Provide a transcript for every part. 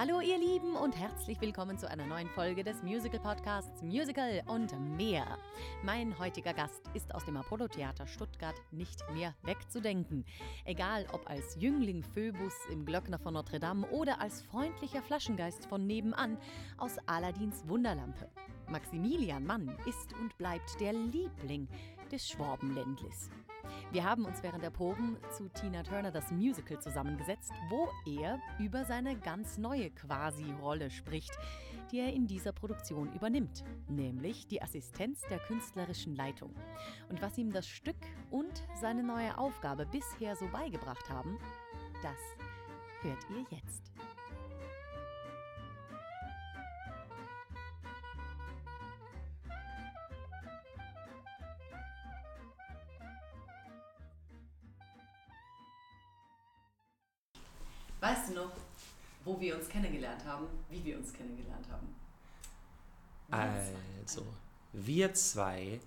Hallo ihr Lieben und herzlich willkommen zu einer neuen Folge des Musical Podcasts Musical und mehr. Mein heutiger Gast ist aus dem Apollo Theater Stuttgart nicht mehr wegzudenken. Egal ob als Jüngling Phoebus im Glöckner von Notre Dame oder als freundlicher Flaschengeist von nebenan aus Aladins Wunderlampe. Maximilian Mann ist und bleibt der Liebling des Schwabenländlis. Wir haben uns während der Proben zu Tina Turner das Musical zusammengesetzt, wo er über seine ganz neue Quasi-Rolle spricht, die er in dieser Produktion übernimmt, nämlich die Assistenz der künstlerischen Leitung. Und was ihm das Stück und seine neue Aufgabe bisher so beigebracht haben, das hört ihr jetzt. Weißt du noch, wo wir uns kennengelernt haben, wie wir uns kennengelernt haben? Also, wir zwei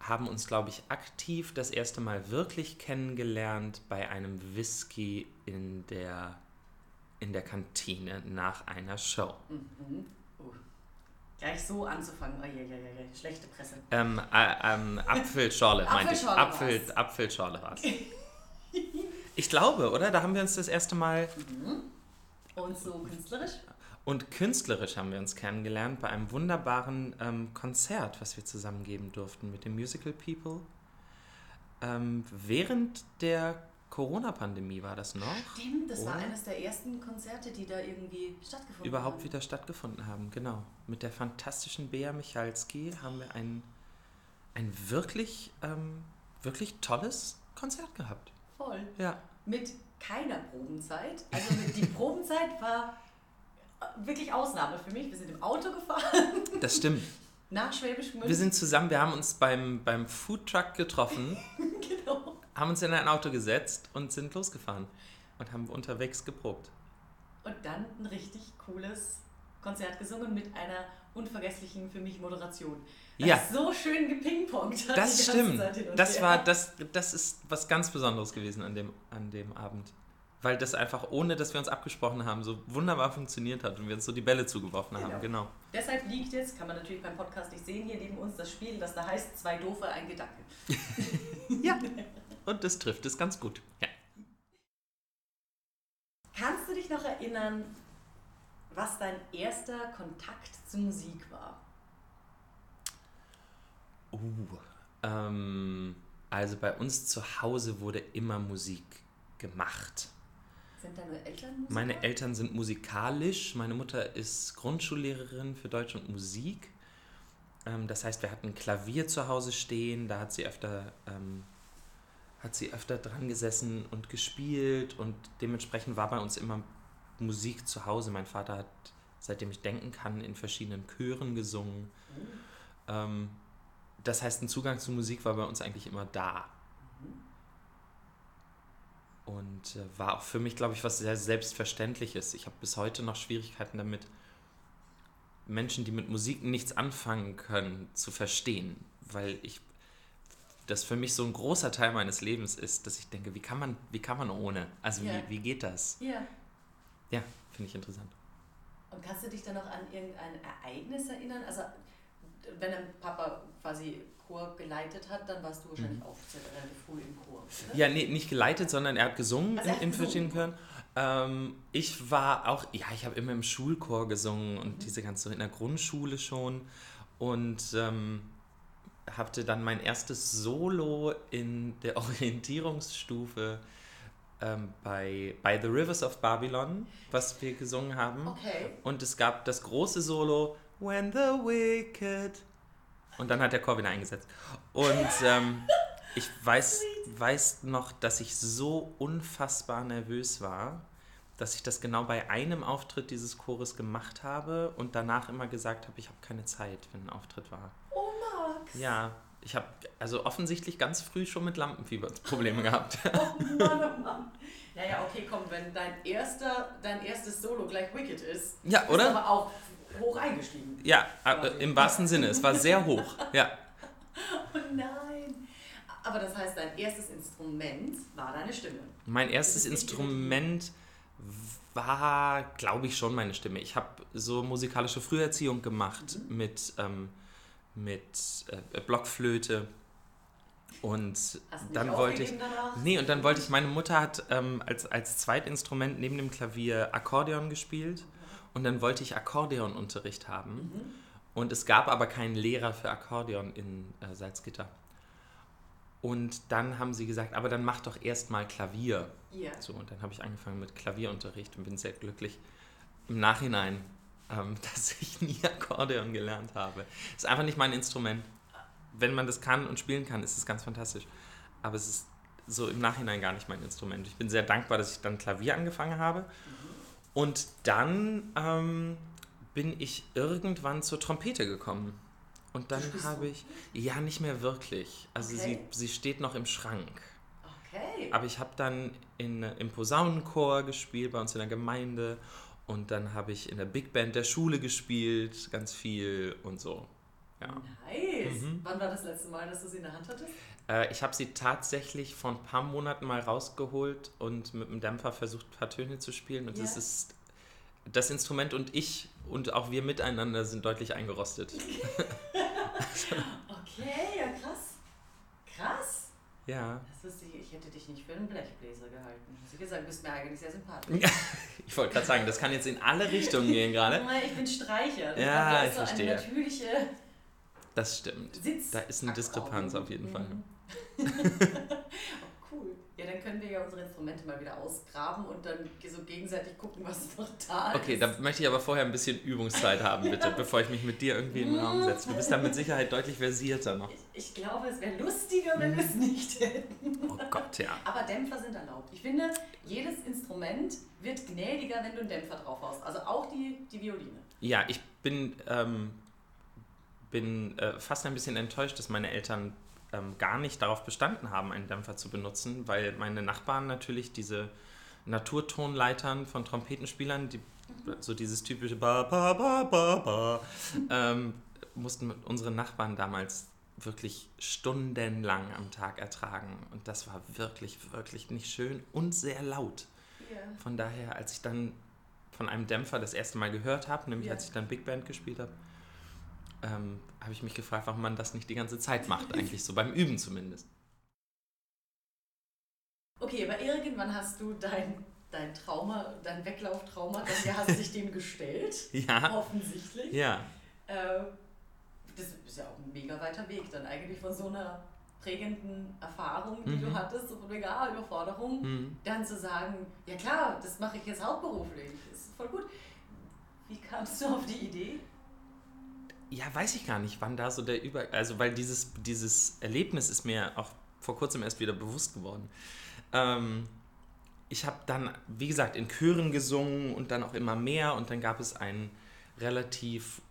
haben uns, glaube ich, aktiv das erste Mal wirklich kennengelernt bei einem Whisky in der, in der Kantine nach einer Show. Mhm. Oh. Gleich so anzufangen, oh, je, je, je, schlechte Presse. Ähm, äh, ähm, Apfelschorle, meinte ich. Apfel. Apfelschorle war es. Ich glaube, oder? Da haben wir uns das erste Mal Und so künstlerisch? und künstlerisch haben wir uns kennengelernt bei einem wunderbaren ähm, Konzert, was wir zusammen geben durften mit den Musical People. Ähm, während der Corona-Pandemie war das noch. Stimmt, das war Oder? eines der ersten Konzerte, die da irgendwie stattgefunden Überhaupt haben. wieder stattgefunden haben, genau. Mit der fantastischen Bea Michalski haben wir ein, ein wirklich, ähm, wirklich tolles Konzert gehabt. Voll. Ja. Mit keiner Probenzeit. Also die Probenzeit war äh, wirklich Ausnahme für mich. Wir sind im Auto gefahren Das stimmt. nach Schwäbisch Gmünd. Wir sind zusammen, wir haben uns beim, beim Foodtruck getroffen, genau. haben uns in ein Auto gesetzt und sind losgefahren und haben unterwegs geprobt. Und dann ein richtig cooles Konzert gesungen mit einer unvergesslichen für mich Moderation. Das Ja. ist so schön gepingpongt Das stimmt. Das her. war, das, das ist was ganz Besonderes gewesen an dem, an dem Abend. Weil das einfach, ohne dass wir uns abgesprochen haben, so wunderbar funktioniert hat und wir uns so die Bälle zugeworfen haben. Genau. Deshalb liegt jetzt, kann man natürlich beim Podcast nicht sehen, hier neben uns das Spiel, das da heißt Zwei Doofe, ein Gedanke. Ja. Und das trifft es ganz gut. Ja. Kannst du dich noch erinnern, was dein erster Kontakt zu Musik war? Uh, ähm, also bei uns zu Hause wurde immer Musik gemacht. Sind deine Eltern Musiker? Meine Eltern sind musikalisch. Meine Mutter ist Grundschullehrerin für Deutsch und Musik. Ähm, das heißt, wir hatten ein Klavier zu Hause stehen. Da hat sie öfter, ähm, hat sie öfter dran gesessen und gespielt. Und dementsprechend war bei uns immer Musik zu Hause. Mein Vater hat, seitdem ich denken kann, in verschiedenen Chören gesungen. Ähm, das heißt, ein Zugang zu Musik war bei uns eigentlich immer da. Und äh, war auch für mich, glaube ich, was sehr Selbstverständliches. Ich habe bis heute noch Schwierigkeiten damit, Menschen, die mit Musik nichts anfangen können, zu verstehen. Weil ich das für mich so ein großer Teil meines Lebens ist, dass ich denke, wie kann man, wie kann man ohne? Also Ja. wie, wie geht das? Ja. Ja, finde ich interessant. Und kannst du dich dann noch an irgendein Ereignis erinnern? Also, wenn dein Papa quasi Chor geleitet hat, dann warst du wahrscheinlich auch sehr relativ früh im Chor. Oder? Ja, nee, nicht geleitet, sondern er hat gesungen Also in, in verschiedenen Chören. Ähm, ich war auch, ja, ich habe immer im Schulchor gesungen und diese ganze in der Grundschule schon und ähm, hatte dann mein erstes Solo in der Orientierungsstufe ähm, bei, bei The Rivers of Babylon, was wir gesungen haben. Okay. Und es gab das große Solo When the Wicked. Und dann hat der Chor wieder eingesetzt. Und ähm, ich weiß, weiß noch, dass ich so unfassbar nervös war, dass ich das genau bei einem Auftritt dieses Chores gemacht habe und danach immer gesagt habe, ich habe keine Zeit, wenn ein Auftritt war. Oh, Max. Ja, ich habe also offensichtlich ganz früh schon mit Lampenfieber Probleme gehabt. Oh Mann, oh Mann. Naja, okay, komm, wenn dein, erster, dein erstes Solo gleich Wicked ist, Ja, ist oder? aber auch hoch eingestiegen. Ja, äh, im wahrsten Sinne. Es war sehr hoch. Ja. Oh nein. Aber das heißt, dein erstes Instrument war deine Stimme. Mein erstes ist Instrument war, glaube ich, schon meine Stimme. Ich habe so musikalische Früherziehung gemacht mhm. mit, ähm, mit äh, Blockflöte. Und dann wollte ich. Danach? Nee, und dann wollte ich, meine Mutter hat ähm, als, als Zweitinstrument neben dem Klavier Akkordeon gespielt. Mhm. Und dann wollte ich Akkordeonunterricht haben. Mhm. Und es gab aber keinen Lehrer für Akkordeon in äh, Salzgitter. Und dann haben sie gesagt, aber dann mach doch erstmal Klavier. Yeah. So, und dann habe ich angefangen mit Klavierunterricht und bin sehr glücklich im Nachhinein, ähm, dass ich nie Akkordeon gelernt habe. Ist einfach nicht mein Instrument. Wenn man das kann und spielen kann, ist es ganz fantastisch. Aber es ist so im Nachhinein gar nicht mein Instrument. Ich bin sehr dankbar, dass ich dann Klavier angefangen habe. Und dann ähm, bin ich irgendwann zur Trompete gekommen. Und dann habe ich, ja, nicht mehr wirklich. Also okay. sie, sie steht noch im Schrank. Okay. Aber ich habe dann in, im Posaunenchor gespielt bei uns in der Gemeinde. Und dann habe ich in der Big Band der Schule gespielt, ganz viel und so. Ja. Nice. Mhm. Wann war das letzte Mal, dass du sie in der Hand hattest? Äh, ich habe sie tatsächlich vor ein paar Monaten mal rausgeholt und mit dem Dämpfer versucht, ein paar Töne zu spielen. Und yeah. das ist das Instrument und ich und auch wir miteinander sind deutlich eingerostet. okay, ja krass. Krass. Ja. Das wusste ich, ich hätte dich nicht für einen Blechbläser gehalten. Du gesagt, du bist mir eigentlich sehr sympathisch. ich wollte gerade sagen, das kann jetzt in alle Richtungen gehen gerade. Ich bin Streicher. ja, ich verstehe. Eine natürliche das stimmt. Sitz da ist eine Diskrepanz auf jeden Fall. Ja, dann können wir ja unsere Instrumente mal wieder ausgraben und dann so gegenseitig gucken, was noch da ist. Okay, da möchte ich aber vorher ein bisschen Übungszeit haben, bitte, ja. bevor ich mich mit dir irgendwie in den Raum setze. Du bist da mit Sicherheit deutlich versierter noch. Ich, ich glaube, es wäre lustiger, wenn wir es nicht hätten. Oh Gott, ja. Aber Dämpfer sind erlaubt. Ich finde, jedes Instrument wird gnädiger, wenn du einen Dämpfer drauf hast. Also auch die, die Violine. Ja, ich bin, ähm, bin äh, fast ein bisschen enttäuscht, dass meine Eltern ähm, gar nicht darauf bestanden haben, einen Dämpfer zu benutzen, weil meine Nachbarn natürlich diese Naturtonleitern von Trompetenspielern, die, so dieses typische Ba, Ba, Ba, Ba, Ba, ähm, mussten mit unseren Nachbarn damals wirklich stundenlang am Tag ertragen. Und das war wirklich, wirklich nicht schön und sehr laut. Yeah. Von daher, als ich dann von einem Dämpfer das erste Mal gehört habe, nämlich yeah. als ich dann Big Band gespielt habe, ähm, habe ich mich gefragt, warum man das nicht die ganze Zeit macht, eigentlich so beim Üben zumindest. Okay, aber irgendwann hast du dein, dein Trauma, dein Weglauftrauma, dann hast dich dem gestellt. ja. Offensichtlich. Ja. Äh, das ist ja auch ein mega weiter Weg dann eigentlich von so einer prägenden Erfahrung, die mhm. du hattest, so von mega Überforderung, mhm. dann zu sagen, ja klar, das mache ich jetzt hauptberuflich. Das ist voll gut. Wie kamst du auf die Idee? Ja, weiß ich gar nicht, wann da so der Über... Also, weil dieses, dieses Erlebnis ist mir auch vor kurzem erst wieder bewusst geworden. Ähm, ich habe dann, wie gesagt, in Chören gesungen und dann auch immer mehr und dann gab es einen relativ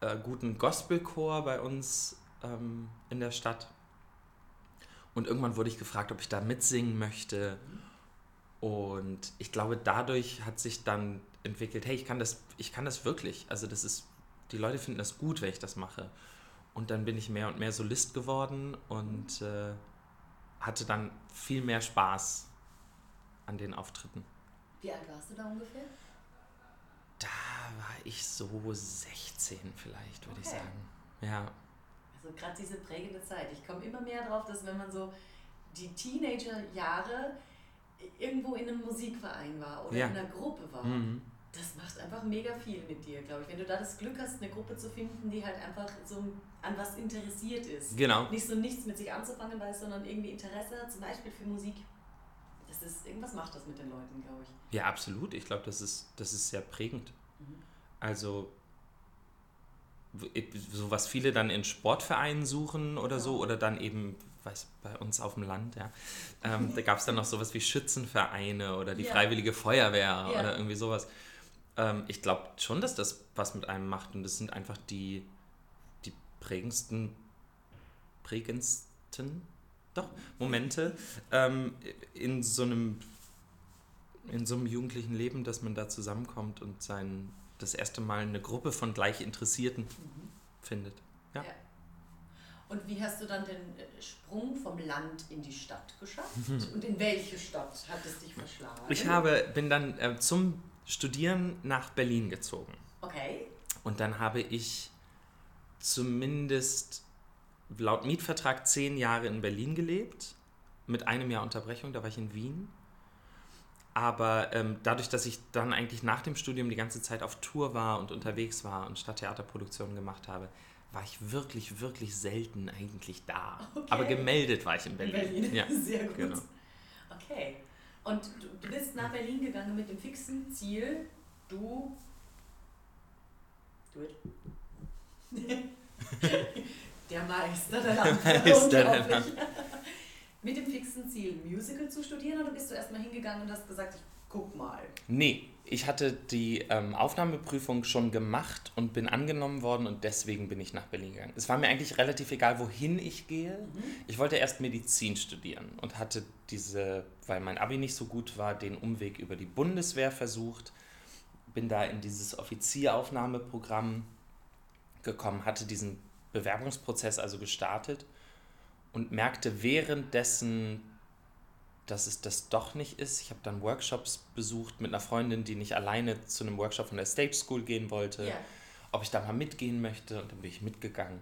äh, guten Gospelchor bei uns ähm, in der Stadt. Und irgendwann wurde ich gefragt, ob ich da mitsingen möchte. Und ich glaube, dadurch hat sich dann entwickelt, hey, ich kann das, ich kann das wirklich. Also das ist die Leute finden das gut, wenn ich das mache. Und dann bin ich mehr und mehr Solist geworden und äh, hatte dann viel mehr Spaß an den Auftritten. Wie alt warst du da ungefähr? Da war ich so 16 vielleicht, würde okay. ich sagen. Ja. Also gerade diese prägende Zeit. Ich komme immer mehr drauf, dass wenn man so die Teenagerjahre irgendwo in einem Musikverein war oder ja. in einer Gruppe war, mhm das macht einfach mega viel mit dir, glaube ich. Wenn du da das Glück hast, eine Gruppe zu finden, die halt einfach so an was interessiert ist. Genau. Nicht so nichts mit sich anzufangen weiß, sondern irgendwie Interesse zum Beispiel für Musik. Das ist, irgendwas macht das mit den Leuten, glaube ich. Ja, absolut. Ich glaube, das ist, das ist sehr prägend. Mhm. Also, so was viele dann in Sportvereinen suchen oder ja. so, oder dann eben weiß, bei uns auf dem Land, ja. Ähm, da gab es dann noch sowas wie Schützenvereine oder die ja. Freiwillige Feuerwehr ja. oder irgendwie sowas. Ähm, ich glaube schon, dass das was mit einem macht und das sind einfach die, die prägendsten, prägendsten, doch, Momente ähm, in so einem in so einem jugendlichen Leben, dass man da zusammenkommt und sein das erste Mal eine Gruppe von Gleichinteressierten mhm. findet. Ja. ja. Und wie hast du dann den äh, Sprung vom Land in die Stadt geschafft? Und in welche Stadt hat es dich verschlagen? Ich habe, bin dann äh, zum studieren nach Berlin gezogen. Okay. Und dann habe ich zumindest laut Mietvertrag zehn Jahre in Berlin gelebt, mit einem Jahr Unterbrechung, da war ich in Wien. Aber ähm, dadurch, dass ich dann eigentlich nach dem Studium die ganze Zeit auf Tour war und unterwegs war und Stadttheaterproduktionen gemacht habe, war ich wirklich, wirklich selten eigentlich da. Okay. Aber gemeldet war ich in Berlin. In Berlin, ja, sehr gut. Genau. Okay. Und du bist nach Berlin gegangen mit dem fixen Ziel, du. Do it. der Meister der Lampe. Unglaublich. mit dem fixen Ziel, Musical zu studieren oder bist du erstmal hingegangen und hast gesagt, ich guck mal? Nee, ich hatte die ähm, Aufnahmeprüfung schon gemacht und bin angenommen worden und deswegen bin ich nach Berlin gegangen. Es war mir eigentlich relativ egal, wohin ich gehe. Mhm. Ich wollte erst Medizin studieren und hatte diese, weil mein Abi nicht so gut war, den Umweg über die Bundeswehr versucht. Bin da in dieses Offizieraufnahmeprogramm gekommen, hatte diesen Bewerbungsprozess also gestartet und merkte währenddessen, dass es das doch nicht ist. Ich habe dann Workshops besucht mit einer Freundin, die nicht alleine zu einem Workshop von der Stage School gehen wollte, yeah. ob ich da mal mitgehen möchte. Und dann bin ich mitgegangen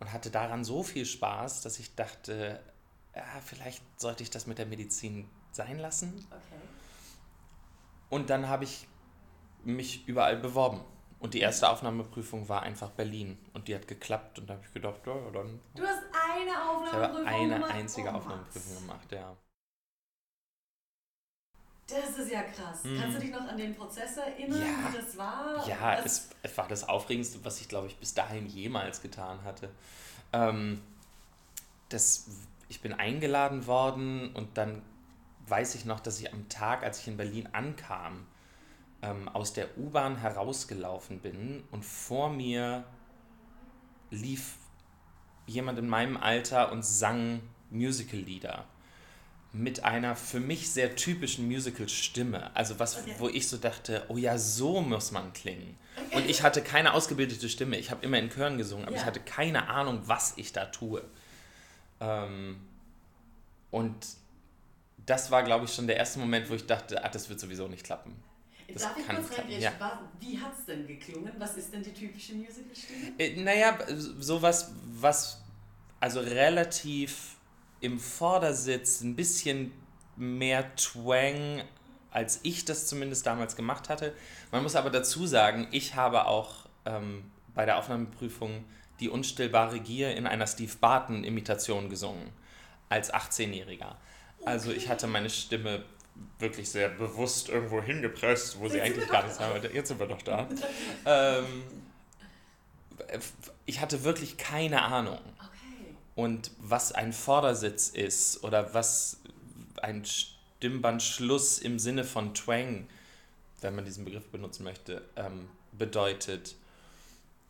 und hatte daran so viel Spaß, dass ich dachte, ja, vielleicht sollte ich das mit der Medizin sein lassen. Okay. Und dann habe ich mich überall beworben. Und die erste Aufnahmeprüfung war einfach Berlin. Und die hat geklappt. Und da habe ich gedacht, ja, dann. Du hast eine Aufnahmeprüfung gemacht? Ich habe eine einzige oh, Aufnahmeprüfung gemacht, ja. Das ist ja krass. Mhm. Kannst du dich noch an den Prozess erinnern, ja. wie das war? Ja, es, es, war das Aufregendste, was ich, glaube ich, bis dahin jemals getan hatte. Ähm, das, ich bin eingeladen worden und dann weiß ich noch, dass ich am Tag, als ich in Berlin ankam, ähm, aus der U-Bahn herausgelaufen bin und vor mir lief jemand in meinem Alter und sang Musical-Lieder mit einer für mich sehr typischen Musical-Stimme. Also was, okay. wo ich so dachte, oh ja, so muss man klingen. Okay. Und ich hatte keine ausgebildete Stimme. Ich habe immer in Chören gesungen, aber ja. ich hatte keine Ahnung, was ich da tue. Ähm, und das war, glaube ich, schon der erste Moment, wo ich dachte, ah, das wird sowieso nicht klappen. Das Darf ich kurz reingrätschen? Ja. Wie hat es denn geklungen? Was ist denn die typische Musical-Stimme? Äh, naja, sowas, was also relativ im Vordersitz ein bisschen mehr Twang, als ich das zumindest damals gemacht hatte. Man muss aber dazu sagen, ich habe auch ähm, bei der Aufnahmeprüfung die unstillbare Gier in einer Steve Barton-Imitation gesungen, als 18-Jähriger. Also ich hatte meine Stimme wirklich sehr bewusst irgendwo hingepresst, wo sie eigentlich gar nicht sein wollte. Jetzt sind wir doch da. ähm, ich hatte wirklich keine Ahnung. Okay. Und was ein Vordersitz ist oder was ein Stimmbandschluss im Sinne von Twang, wenn man diesen Begriff benutzen möchte, ähm, bedeutet,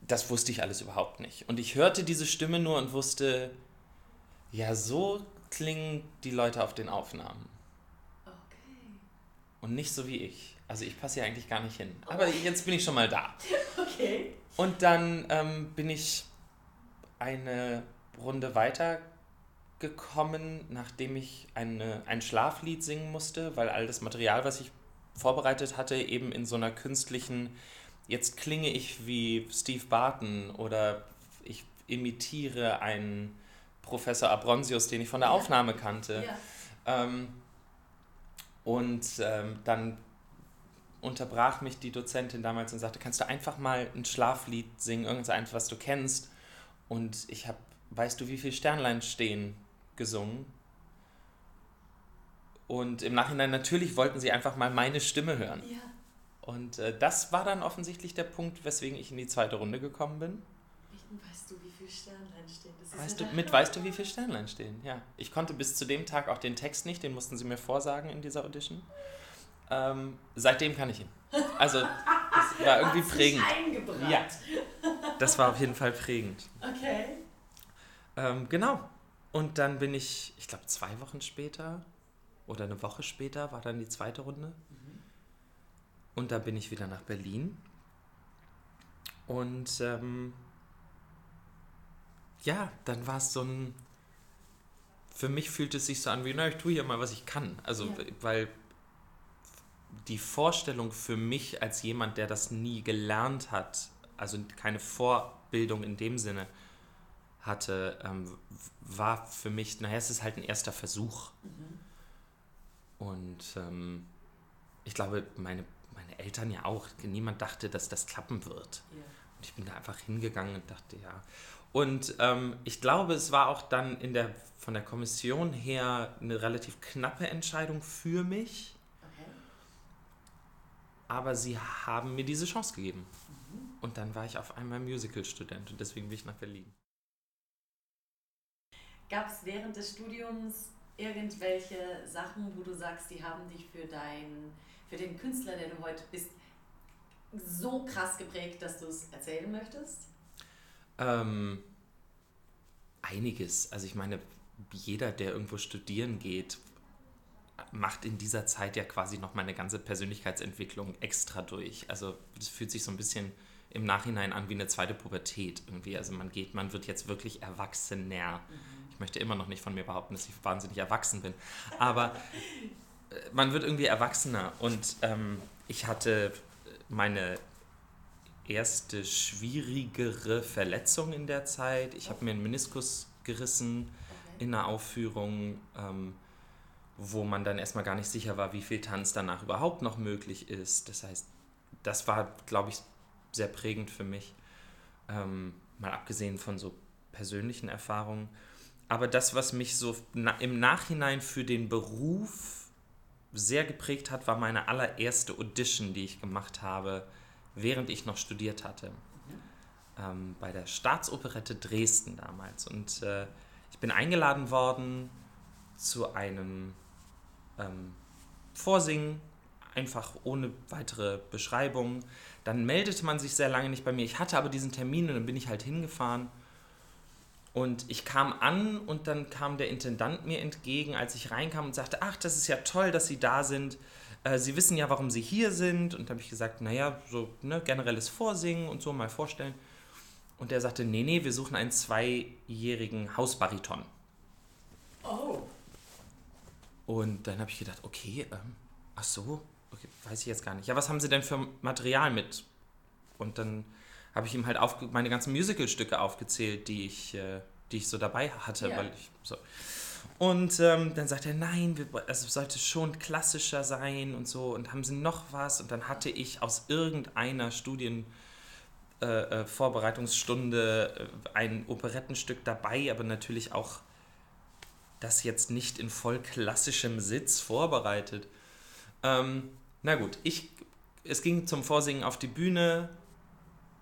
das wusste ich alles überhaupt nicht. Und ich hörte diese Stimme nur und wusste, ja, so klingen die Leute auf den Aufnahmen und nicht so wie ich. Also ich passe hier eigentlich gar nicht hin. Aber jetzt bin ich schon mal da. Okay. Und dann ähm, bin ich eine Runde weiter gekommen, nachdem ich eine, ein Schlaflied singen musste, weil all das Material, was ich vorbereitet hatte, eben in so einer künstlichen, jetzt klinge ich wie Steve Barton oder ich imitiere einen Professor Abronsius, den ich von der Aufnahme kannte. Ja. Ähm, und ähm, dann unterbrach mich die Dozentin damals und sagte, kannst du einfach mal ein Schlaflied singen, irgendwas, was du kennst. Und ich habe, weißt du, wie viele Sternlein stehen, gesungen. Und im Nachhinein natürlich wollten sie einfach mal meine Stimme hören. Ja. Und äh, das war dann offensichtlich der Punkt, weswegen ich in die zweite Runde gekommen bin. Weißt du, wie viele Sternlein stehen? weißt du, mit weißt du, wie viele Sternlein stehen? Ja. Ich konnte bis zu dem Tag auch den Text nicht, den mussten sie mir vorsagen in dieser Audition. Ähm, seitdem kann ich ihn. Also, das war irgendwie prägend. Ja. Das war auf jeden Fall prägend. Okay. Ähm, genau. Und dann bin ich, ich glaube, zwei Wochen später oder eine Woche später war dann die zweite Runde. Mhm. Und da bin ich wieder nach Berlin. Und ähm, ja, dann war es so ein. Für mich fühlt es sich so an wie, na, ich tue hier mal, was ich kann. Also, ja. weil die Vorstellung für mich als jemand, der das nie gelernt hat, also keine Vorbildung in dem Sinne hatte, ähm, war für mich, naja, es ist halt ein erster Versuch. Mhm. Und ähm, ich glaube, meine, meine Eltern ja auch. Niemand dachte, dass das klappen wird. Yeah. Und ich bin da einfach hingegangen und dachte, ja. Und ähm, ich glaube, es war auch dann in der, von der Kommission her eine relativ knappe Entscheidung für mich. Okay. Aber sie haben mir diese Chance gegeben. Mhm. Und dann war ich auf einmal Musical-Student und deswegen bin ich nach Berlin. Gab es während des Studiums irgendwelche Sachen, wo du sagst, die haben dich für, dein, für den Künstler, der du heute bist, so krass geprägt, dass du es erzählen möchtest? Ähm, einiges. Also ich meine, jeder, der irgendwo studieren geht, macht in dieser Zeit ja quasi noch meine ganze Persönlichkeitsentwicklung extra durch. Also es fühlt sich so ein bisschen im Nachhinein an wie eine zweite Pubertät irgendwie. Also man geht, man wird jetzt wirklich erwachsener. Mhm möchte immer noch nicht von mir behaupten, dass ich wahnsinnig erwachsen bin. Aber äh, man wird irgendwie erwachsener. Und ähm, ich hatte meine erste schwierigere Verletzung in der Zeit. Ich habe mir einen Meniskus gerissen in einer Aufführung, ähm, wo man dann erstmal gar nicht sicher war, wie viel Tanz danach überhaupt noch möglich ist. Das heißt, das war, glaube ich, sehr prägend für mich. Ähm, mal abgesehen von so persönlichen Erfahrungen aber das, was mich so im Nachhinein für den Beruf sehr geprägt hat, war meine allererste Audition, die ich gemacht habe, während ich noch studiert hatte. Ähm, bei der Staatsoperette Dresden damals. Und äh, ich bin eingeladen worden zu einem ähm, Vorsingen, einfach ohne weitere Beschreibung. Dann meldete man sich sehr lange nicht bei mir. Ich hatte aber diesen Termin und dann bin ich halt hingefahren und ich kam an und dann kam der Intendant mir entgegen, als ich reinkam und sagte, ach, das ist ja toll, dass Sie da sind. Äh, Sie wissen ja, warum Sie hier sind. Und habe ich gesagt, naja, so ne, generelles Vorsingen und so mal vorstellen. Und der sagte, nee, nee, wir suchen einen zweijährigen Hausbariton. Oh. Und dann habe ich gedacht, okay, ähm, ach so, okay, weiß ich jetzt gar nicht. Ja, was haben Sie denn für Material mit? Und dann habe ich ihm halt meine ganzen Musicalstücke aufgezählt, die ich, äh, die ich so dabei hatte. Ja. Weil ich, so. Und ähm, dann sagt er, nein, wir, also es sollte schon klassischer sein und so. Und haben sie noch was? Und dann hatte ich aus irgendeiner Studien... Äh, äh Vorbereitungsstunde äh, ein Operettenstück dabei, aber natürlich auch das jetzt nicht in voll klassischem Sitz vorbereitet. Ähm, na gut, ich, es ging zum Vorsingen auf die Bühne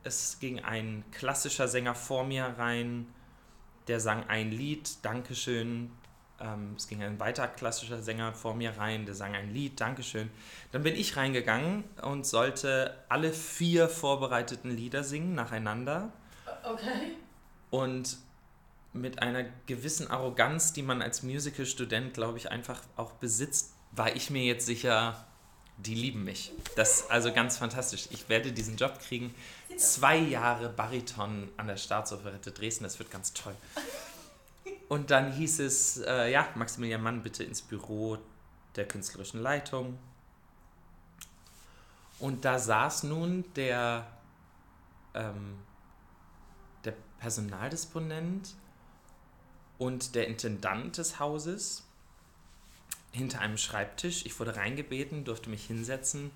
es ging ein klassischer Sänger vor mir rein, der sang ein Lied, Dankeschön. Ähm, es ging ein weiter klassischer Sänger vor mir rein, der sang ein Lied, Dankeschön. Dann bin ich reingegangen und sollte alle vier vorbereiteten Lieder singen nacheinander. Okay. Und mit einer gewissen Arroganz, die man als Musical-Student, glaube ich, einfach auch besitzt, war ich mir jetzt sicher, die lieben mich. Das ist also ganz fantastisch. Ich werde diesen Job kriegen. Zwei Jahre Bariton an der Staatsoperette Dresden, das wird ganz toll. Und dann hieß es, äh, ja, Maximilian Mann, bitte ins Büro der künstlerischen Leitung. Und da saß nun der, ähm, der Personaldisponent und der Intendant des Hauses hinter einem Schreibtisch. Ich wurde reingebeten, durfte mich hinsetzen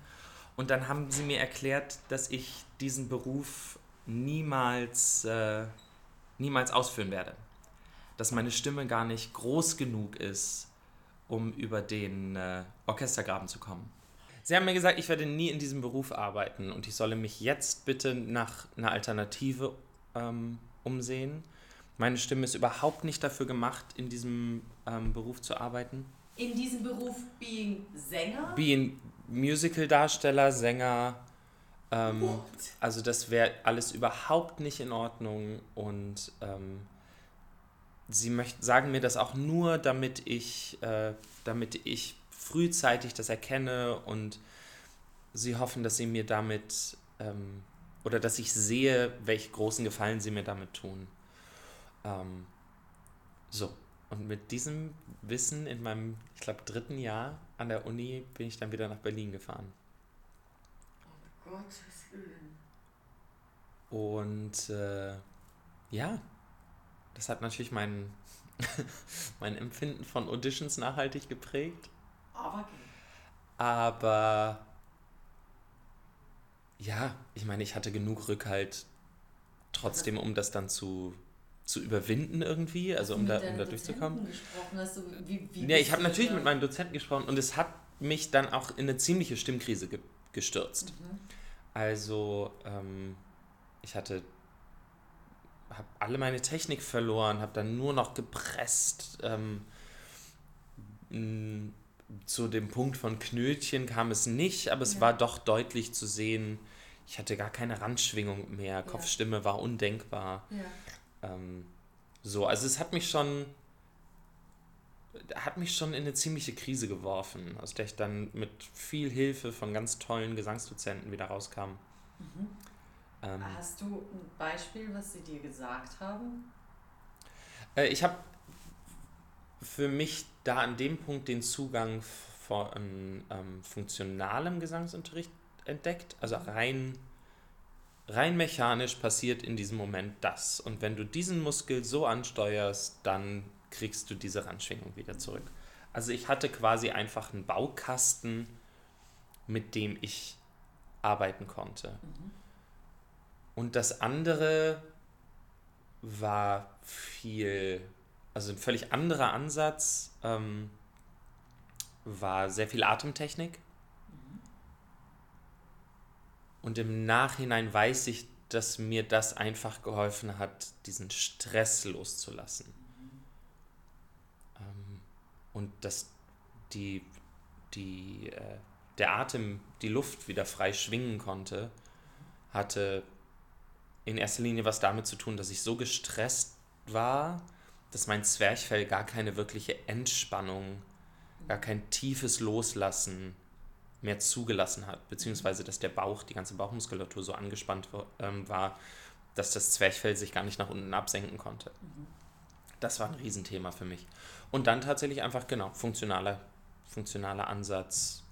und dann haben sie mir erklärt, dass ich diesen Beruf niemals, äh, niemals ausführen werde. Dass meine Stimme gar nicht groß genug ist, um über den äh, Orchestergraben zu kommen. Sie haben mir gesagt, ich werde nie in diesem Beruf arbeiten und ich solle mich jetzt bitte nach einer Alternative ähm, umsehen. Meine Stimme ist überhaupt nicht dafür gemacht, in diesem ähm, Beruf zu arbeiten in diesem Beruf being Sänger? Being Musical-Darsteller, Sänger. Ähm, also das wäre alles überhaupt nicht in Ordnung und ähm, sie möchten, sagen mir das auch nur, damit ich, äh, damit ich frühzeitig das erkenne und sie hoffen, dass sie mir damit ähm, oder dass ich sehe, welch großen Gefallen sie mir damit tun. Ähm, so. Und mit diesem Wissen in meinem, ich glaube, dritten Jahr an der Uni bin ich dann wieder nach Berlin gefahren. Oh Gottes Willen. Und äh, ja, das hat natürlich mein, mein Empfinden von Auditions nachhaltig geprägt. Aber. Aber ja, ich meine, ich hatte genug Rückhalt trotzdem, um das dann zu, zu überwinden irgendwie, also um da, um da durchzukommen. Hast wie, wie ja, ich habe natürlich da? mit meinen Dozenten gesprochen und es hat mich dann auch in eine ziemliche Stimmkrise ge gestürzt. Mhm. Also ähm, ich hatte habe alle meine Technik verloren, habe dann nur noch gepresst. Ähm, zu dem Punkt von Knötchen kam es nicht, aber es ja. war doch deutlich zu sehen, ich hatte gar keine Randschwingung mehr, ja. Kopfstimme war undenkbar. Ja. Ähm, so, also es hat mich schon hat mich schon in eine ziemliche Krise geworfen, aus der ich dann mit viel Hilfe von ganz tollen Gesangsdozenten wieder rauskam. Mhm. Ähm, Hast du ein Beispiel, was sie dir gesagt haben? Äh, ich habe für mich da an dem Punkt den Zugang von ähm, funktionalem Gesangsunterricht entdeckt. Also mhm. rein, rein mechanisch passiert in diesem Moment das. Und wenn du diesen Muskel so ansteuerst, dann kriegst du diese Randschwingung wieder zurück. Also ich hatte quasi einfach einen Baukasten, mit dem ich arbeiten konnte. Mhm. Und das andere war viel also ein völlig anderer Ansatz, ähm, war sehr viel Atemtechnik. Und im Nachhinein weiß ich, dass mir das einfach geholfen hat, diesen Stress loszulassen. Ähm, und dass die, die, äh, der Atem, die Luft wieder frei schwingen konnte, hatte in erster Linie was damit zu tun, dass ich so gestresst war, dass mein Zwerchfell gar keine wirkliche Entspannung, gar kein tiefes Loslassen mehr zugelassen hat, beziehungsweise dass der Bauch, die ganze Bauchmuskulatur so angespannt ähm, war, dass das Zwerchfell sich gar nicht nach unten absenken konnte. Mhm. Das war ein Riesenthema für mich. Und dann tatsächlich einfach, genau, funktionaler, funktionaler Ansatz.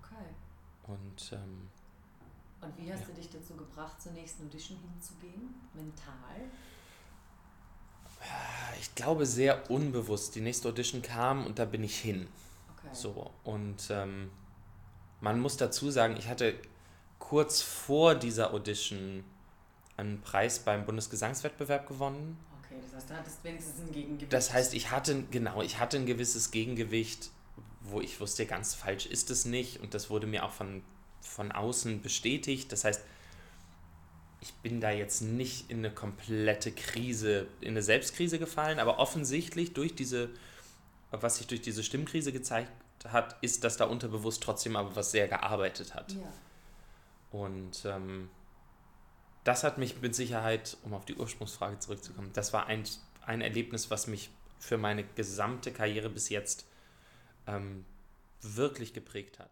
Okay. Und, ähm, Und wie hast ja. du dich dazu gebracht, zur nächsten Audition hinzugehen? Mental? ich glaube, sehr unbewusst. Die nächste Audition kam und da bin ich hin. Okay. So, und ähm, man muss dazu sagen, ich hatte kurz vor dieser Audition einen Preis beim Bundesgesangswettbewerb gewonnen. Okay, das heißt, du hattest wenigstens ein Gegengewicht. Das heißt, ich hatte, genau, ich hatte ein gewisses Gegengewicht, wo ich wusste, ganz falsch ist es nicht. Und das wurde mir auch von, von außen bestätigt. Das heißt, ich bin da jetzt nicht in eine komplette Krise, in eine Selbstkrise gefallen, aber offensichtlich durch diese, was sich durch diese Stimmkrise gezeigt hat, ist, dass da unterbewusst trotzdem aber was sehr gearbeitet hat. Ja. Und ähm, das hat mich mit Sicherheit, um auf die Ursprungsfrage zurückzukommen, das war ein, ein Erlebnis, was mich für meine gesamte Karriere bis jetzt ähm, wirklich geprägt hat.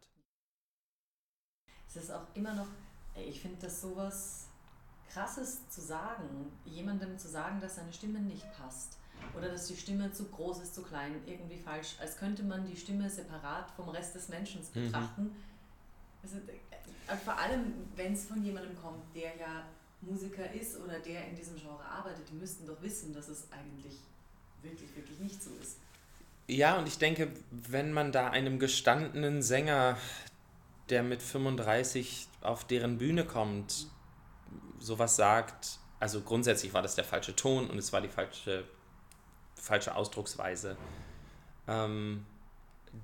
Es ist auch immer noch, ich finde das sowas Krasses zu sagen, jemandem zu sagen, dass seine Stimme nicht passt oder dass die Stimme zu groß ist, zu klein, irgendwie falsch, als könnte man die Stimme separat vom Rest des Menschen mhm. betrachten. Mhm. Also, äh, vor allem, wenn es von jemandem kommt, der ja Musiker ist oder der in diesem Genre arbeitet, die müssten doch wissen, dass es eigentlich wirklich, wirklich nicht so ist. Ja, und ich denke, wenn man da einem gestandenen Sänger, der mit 35 auf deren Bühne kommt, mhm sowas sagt, also grundsätzlich war das der falsche Ton und es war die falsche, falsche Ausdrucksweise, ähm,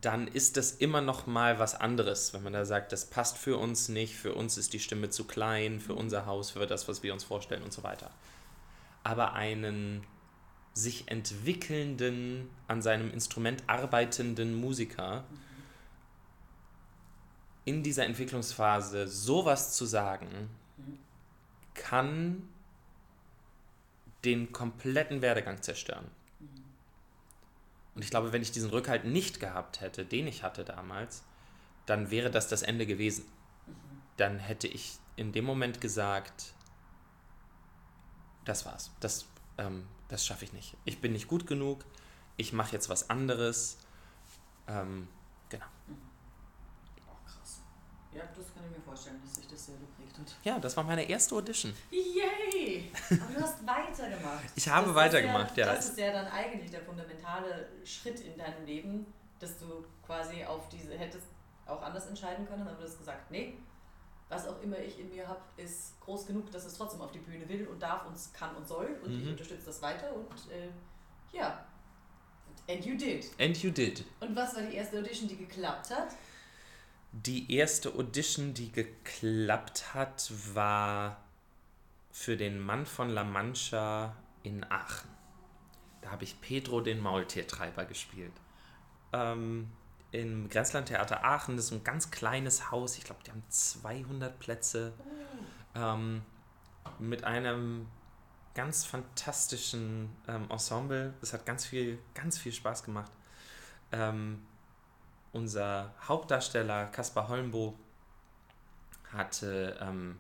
dann ist das immer noch mal was anderes, wenn man da sagt, das passt für uns nicht, für uns ist die Stimme zu klein, für unser Haus, für das, was wir uns vorstellen und so weiter. Aber einen sich entwickelnden, an seinem Instrument arbeitenden Musiker in dieser Entwicklungsphase sowas zu sagen, kann den kompletten Werdegang zerstören. Und ich glaube, wenn ich diesen Rückhalt nicht gehabt hätte, den ich hatte damals, dann wäre das das Ende gewesen. Dann hätte ich in dem Moment gesagt, das war's. Das, ähm, das schaffe ich nicht. Ich bin nicht gut genug. Ich mache jetzt was anderes. Ähm, Genau. Oh, krass. Ja, das kann ich mir vorstellen, hat. Ja, das war meine erste Audition. Yay! Aber du hast weitergemacht. Ich habe Das weitergemacht, ja. Das ist ja dann eigentlich der fundamentale Schritt in deinem Leben, dass du quasi auf diese, hättest auch anders entscheiden können, aber du hast gesagt, nee, was auch immer ich in mir habe, ist groß genug, dass es trotzdem auf die Bühne will und darf und kann und soll und ich Mhm. unterstütze das weiter und äh, ja. And you did. And you did. Und was war die erste Audition, die geklappt hat? Die erste Audition, die geklappt hat, war für den Mann von La Mancha in Aachen. Da habe ich Pedro den Maultiertreiber gespielt. Ähm, Im Grenzlandtheater Aachen, das ist ein ganz kleines Haus, ich glaube, die haben 200 Plätze. Ähm, mit einem ganz fantastischen ähm, Ensemble. Das hat ganz viel, ganz viel Spaß gemacht. Ähm, unser Hauptdarsteller Kaspar Holmbo hatte, ähm,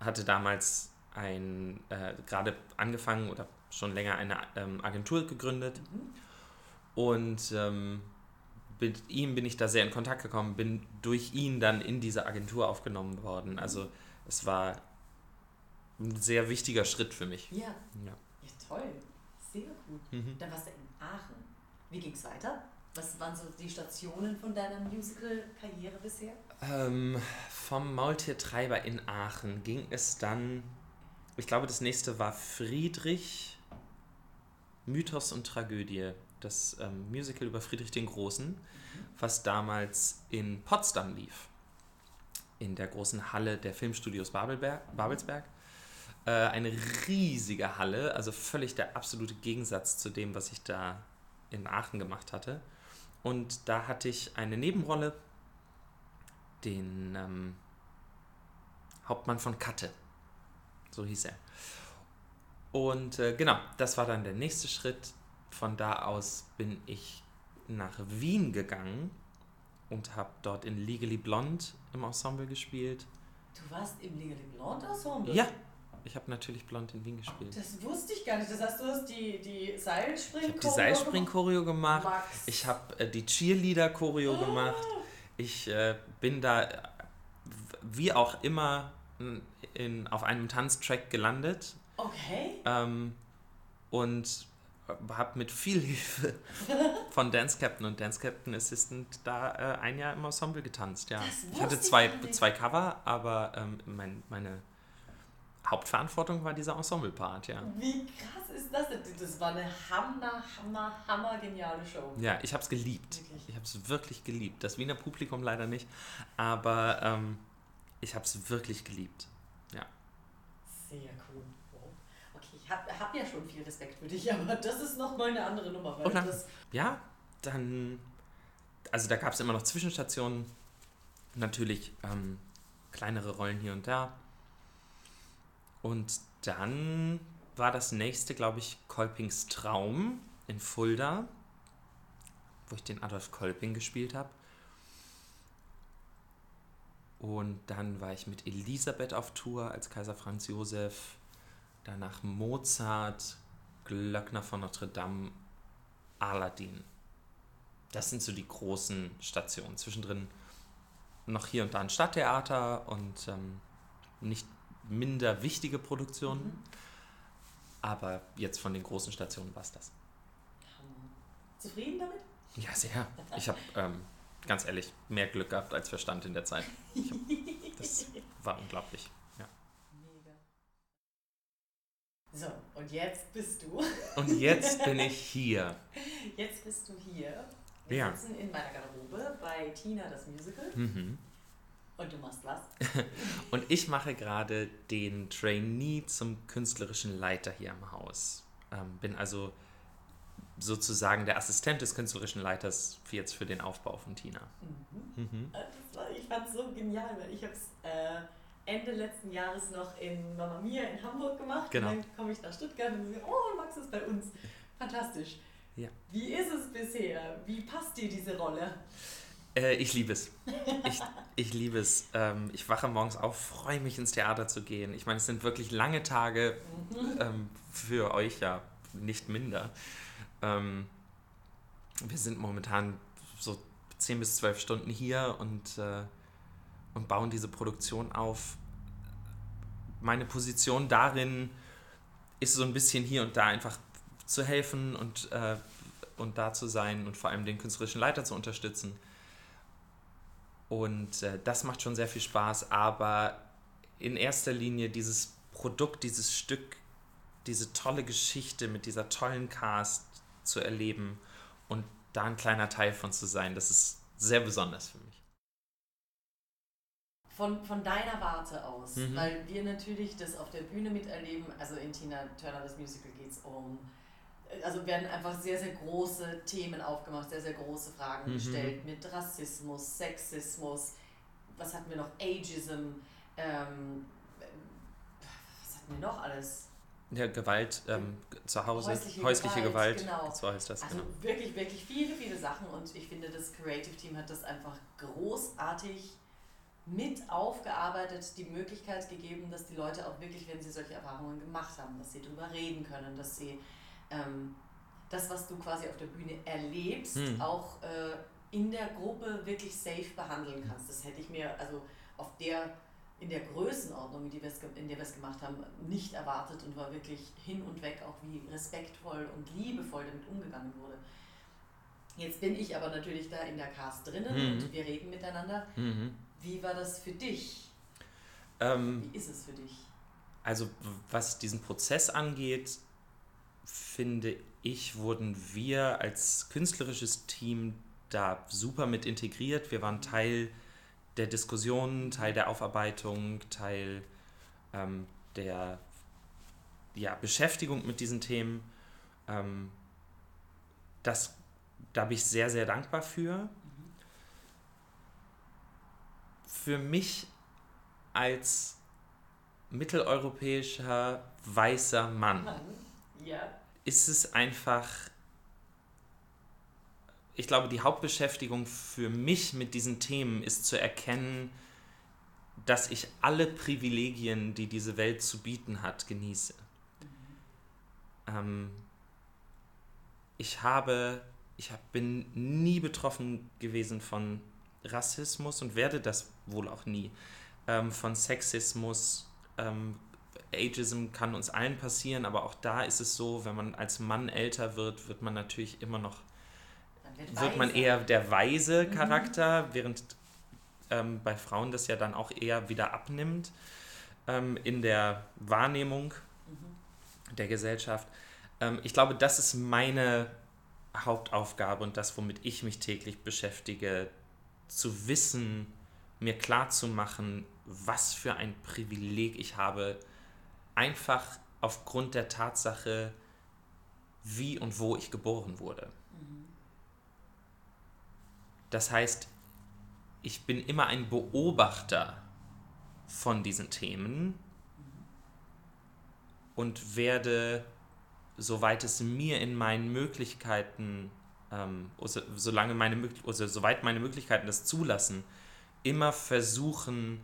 hatte damals ein, äh, gerade angefangen oder schon länger eine ähm, Agentur gegründet. Und ähm, mit ihm bin ich da sehr in Kontakt gekommen, bin durch ihn dann in diese Agentur aufgenommen worden. Also es war ein sehr wichtiger Schritt für mich. Ja. Ja. Ja, toll. Sehr gut. Mhm. Dann warst du in Aachen. Wie ging es weiter? Was waren so die Stationen von deiner Musical-Karriere bisher? Ähm, vom Maultiertreiber in Aachen ging es dann, ich glaube, das nächste war Friedrich, Mythos und Tragödie, das ähm, Musical über Friedrich den Großen, was damals in Potsdam lief, in der großen Halle der Filmstudios Babelberg, Babelsberg. Äh, eine riesige Halle, also völlig der absolute Gegensatz zu dem, was ich da in Aachen gemacht hatte. Und da hatte ich eine Nebenrolle, den ähm, Hauptmann von Katte. So hieß er. Und äh, genau, das war dann der nächste Schritt. Von da aus bin ich nach Wien gegangen und habe dort in Legally Blonde im Ensemble gespielt. Du warst im Legally Blonde Ensemble? Ja, ich habe natürlich Blond in Wien gespielt. Das wusste ich gar nicht. Das heißt, du hast die, die Seilspring Ich habe die Seilspring-Choreo gemacht. Max. Ich habe äh, die Cheerleader-Choreo gemacht. Ich äh, bin da wie auch immer in, auf einem Tanztrack gelandet Okay. ähm, und habe mit viel Hilfe von Dance Captain und Dance Captain Assistant da äh, ein Jahr im Ensemble getanzt. Ja. Ich hatte ich zwei, nicht. zwei Cover, aber ähm, mein, meine Hauptverantwortung war dieser Ensemble-Part, ja. Wie krass ist das denn? Das war eine hammer, hammer, hammer geniale Show. Ja, ich habe es geliebt. Wirklich? Ich habe es wirklich geliebt. Das Wiener Publikum leider nicht, aber ähm, ich habe es wirklich geliebt. Sehr cool. Wow. Okay, ich habe hab ja schon viel Respekt für dich, aber das ist nochmal eine andere Nummer. Weil Oh, das, Ja, dann, also da gab es immer noch Zwischenstationen, natürlich ähm, kleinere Rollen hier und da. Und dann war das nächste, glaube ich, Kolpings Traum in Fulda, wo ich den Adolf Kolping gespielt habe. Und dann war ich mit Elisabeth auf Tour als Kaiser Franz Josef, danach Mozart, Glöckner von Notre Dame, Aladdin. Das sind so die großen Stationen. Zwischendrin noch hier und da ein Stadttheater und ähm, nicht minder wichtige Produktionen. Mhm. Aber jetzt von den großen Stationen war es das. Hammer. Zufrieden damit? Ja, sehr. Ich habe, ähm, ganz ehrlich, mehr Glück gehabt als Verstand in der Zeit. Hab, das war unglaublich. Ja. Mega. So, und jetzt bist du. Und jetzt bin ich hier. Jetzt bist du hier. Wir Ja. sitzen in meiner Garderobe bei Tina das Musical. Mhm. Und du machst was? Und ich mache gerade den Trainee zum künstlerischen Leiter hier im Haus. Ähm, bin also sozusagen der Assistent des künstlerischen Leiters für jetzt für den Aufbau von Tina. Mhm. Mhm. Das war, ich fand es so genial, weil ich habe es äh, Ende letzten Jahres noch in Mamma Mia in Hamburg gemacht. Genau. Und dann komme ich nach Stuttgart und sehe, oh, Max ist bei uns. Fantastisch. Ja. Wie ist es bisher? Wie passt dir diese Rolle? Äh, ich liebe es. Ich, ich liebe es. Ähm, ich wache morgens auf, freue mich ins Theater zu gehen. Ich meine, es sind wirklich lange Tage ähm, für euch ja nicht minder. Ähm, wir sind momentan so 10 bis 12 Stunden hier und, äh, und bauen diese Produktion auf. Meine Position darin ist so ein bisschen hier und da einfach zu helfen und, äh, und da zu sein und vor allem den künstlerischen Leiter zu unterstützen. Und äh, das macht schon sehr viel Spaß, aber in erster Linie dieses Produkt, dieses Stück, diese tolle Geschichte mit dieser tollen Cast zu erleben und da ein kleiner Teil von zu sein, das ist sehr besonders für mich. Von, von deiner Warte aus, mhm. weil wir natürlich das auf der Bühne miterleben, also in Tina Turner das Musical geht es um also werden einfach sehr, sehr große Themen aufgemacht, sehr, sehr große Fragen mhm. gestellt mit Rassismus, Sexismus, was hatten wir noch, Ageism, ähm, was hatten wir noch alles? Ja, Gewalt ähm, zu Hause, häusliche, häusliche Gewalt, Gewalt, genau. so heißt das. Also genau. wirklich, wirklich viele, viele Sachen und ich finde, das Creative Team hat das einfach großartig mit aufgearbeitet, die Möglichkeit gegeben, dass die Leute auch wirklich, wenn sie solche Erfahrungen gemacht haben, dass sie darüber reden können, dass sie ähm, das, was du quasi auf der Bühne erlebst, hm. auch äh, in der Gruppe wirklich safe behandeln kannst. Das hätte ich mir also auf der, in der Größenordnung, in, die in der wir es gemacht haben, nicht erwartet und war wirklich hin und weg, auch wie respektvoll und liebevoll damit umgegangen wurde. Jetzt bin ich aber natürlich da in der Cast drinnen mhm. und wir reden miteinander. Mhm. Wie war das für dich? Ähm, wie ist es für dich? Also was diesen Prozess angeht, finde ich, wurden wir als künstlerisches Team da super mit integriert. Wir waren Teil der Diskussion, Teil der Aufarbeitung, Teil ähm, der ja, Beschäftigung mit diesen Themen. Ähm, das, da bin ich sehr, sehr dankbar für. Für mich als mitteleuropäischer weißer Mann ja. ist es einfach, ich glaube, die Hauptbeschäftigung für mich mit diesen Themen ist zu erkennen, dass ich alle Privilegien, die diese Welt zu bieten hat, genieße. Mhm. Ähm, ich habe, ich hab, bin nie betroffen gewesen von Rassismus und werde das wohl auch nie. Ähm, von Sexismus, ähm, Ageism kann uns allen passieren, aber auch da ist es so, wenn man als Mann älter wird, wird man natürlich immer noch, wird, wird man eher der weise mhm. Charakter, mhm. während ähm, bei Frauen das ja dann auch eher wieder abnimmt ähm, in der Wahrnehmung mhm. der Gesellschaft. Ähm, ich glaube, das ist meine Hauptaufgabe und das, womit ich mich täglich beschäftige, zu wissen, mir klar zu machen, was für ein Privileg ich habe, einfach aufgrund der Tatsache, wie und wo ich geboren wurde. Das heißt, ich bin immer ein Beobachter von diesen Themen und werde, soweit es mir in meinen Möglichkeiten, ähm, solange meine, also soweit meine Möglichkeiten das zulassen, immer versuchen,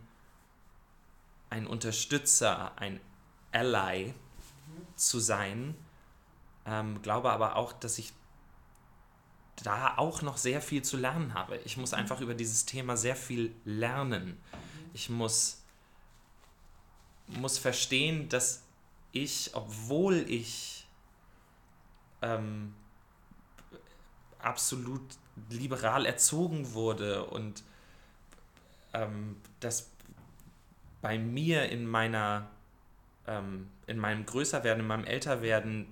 ein Unterstützer, ein Ally zu sein. Ähm, glaube aber auch, dass ich da auch noch sehr viel zu lernen habe. Ich muss einfach über dieses Thema sehr viel lernen. Ich muss, muss verstehen, dass ich, obwohl ich ähm, absolut liberal erzogen wurde und ähm, dass bei mir in meiner ähm, in meinem Größerwerden, in meinem Älterwerden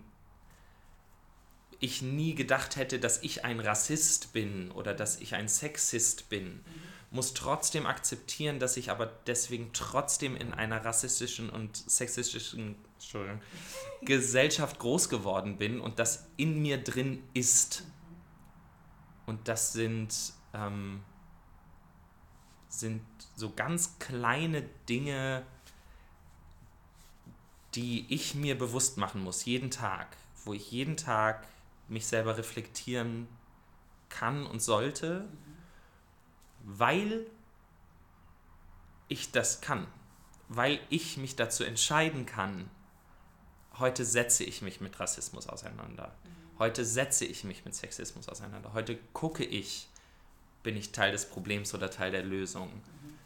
ich nie gedacht hätte, dass ich ein Rassist bin oder dass ich ein Sexist bin, mhm. muss trotzdem akzeptieren, dass ich aber deswegen trotzdem in einer rassistischen und sexistischen Gesellschaft groß geworden bin und das in mir drin ist. Und das sind, ähm, sind so ganz kleine Dinge, die ich mir bewusst machen muss, jeden Tag, wo ich jeden Tag mich selber reflektieren kann und sollte, weil ich das kann, weil ich mich dazu entscheiden kann, heute setze ich mich mit Rassismus auseinander, heute setze ich mich mit Sexismus auseinander, heute gucke ich, bin ich Teil des Problems oder Teil der Lösung. Mhm.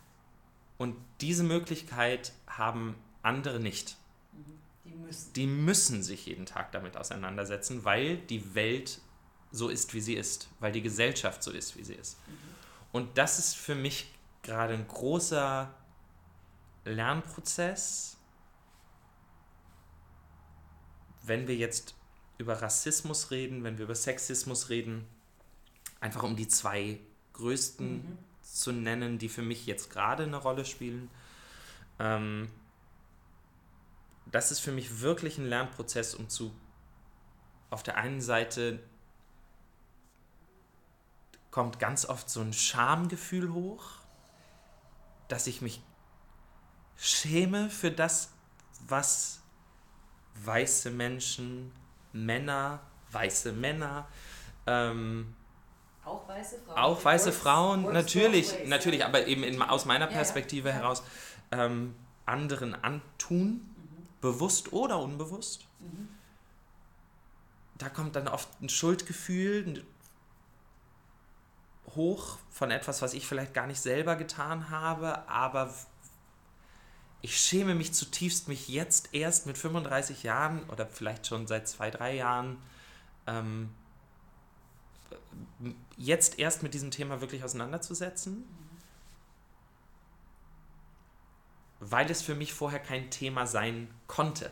Und diese Möglichkeit haben andere nicht. Die müssen. Die müssen sich jeden Tag damit auseinandersetzen, weil die Welt so ist, wie sie ist, weil die Gesellschaft so ist, wie sie ist. Mhm. Und das ist für mich gerade ein großer Lernprozess, wenn wir jetzt über Rassismus reden, wenn wir über Sexismus reden, einfach um die zwei größten mhm. zu nennen, die für mich jetzt gerade eine Rolle spielen. Ähm, das ist für mich wirklich ein Lernprozess, um zu auf der einen Seite kommt ganz oft so ein Schamgefühl hoch, dass ich mich schäme für das, was weiße Menschen, Männer, weiße Männer, ähm, auch weiße Frauen, auch weiße works, Frauen works natürlich, ways, natürlich, ja. aber eben in, aus meiner Perspektive ja, ja. heraus ähm, anderen antun. Bewusst oder unbewusst. Mhm. Da kommt dann oft ein Schuldgefühl hoch von etwas, was ich vielleicht gar nicht selber getan habe, aber ich schäme mich zutiefst, mich jetzt erst mit 35 Jahren oder vielleicht schon seit zwei, drei Jahren ähm, jetzt erst mit diesem Thema wirklich auseinanderzusetzen, weil es für mich vorher kein Thema sein konnte,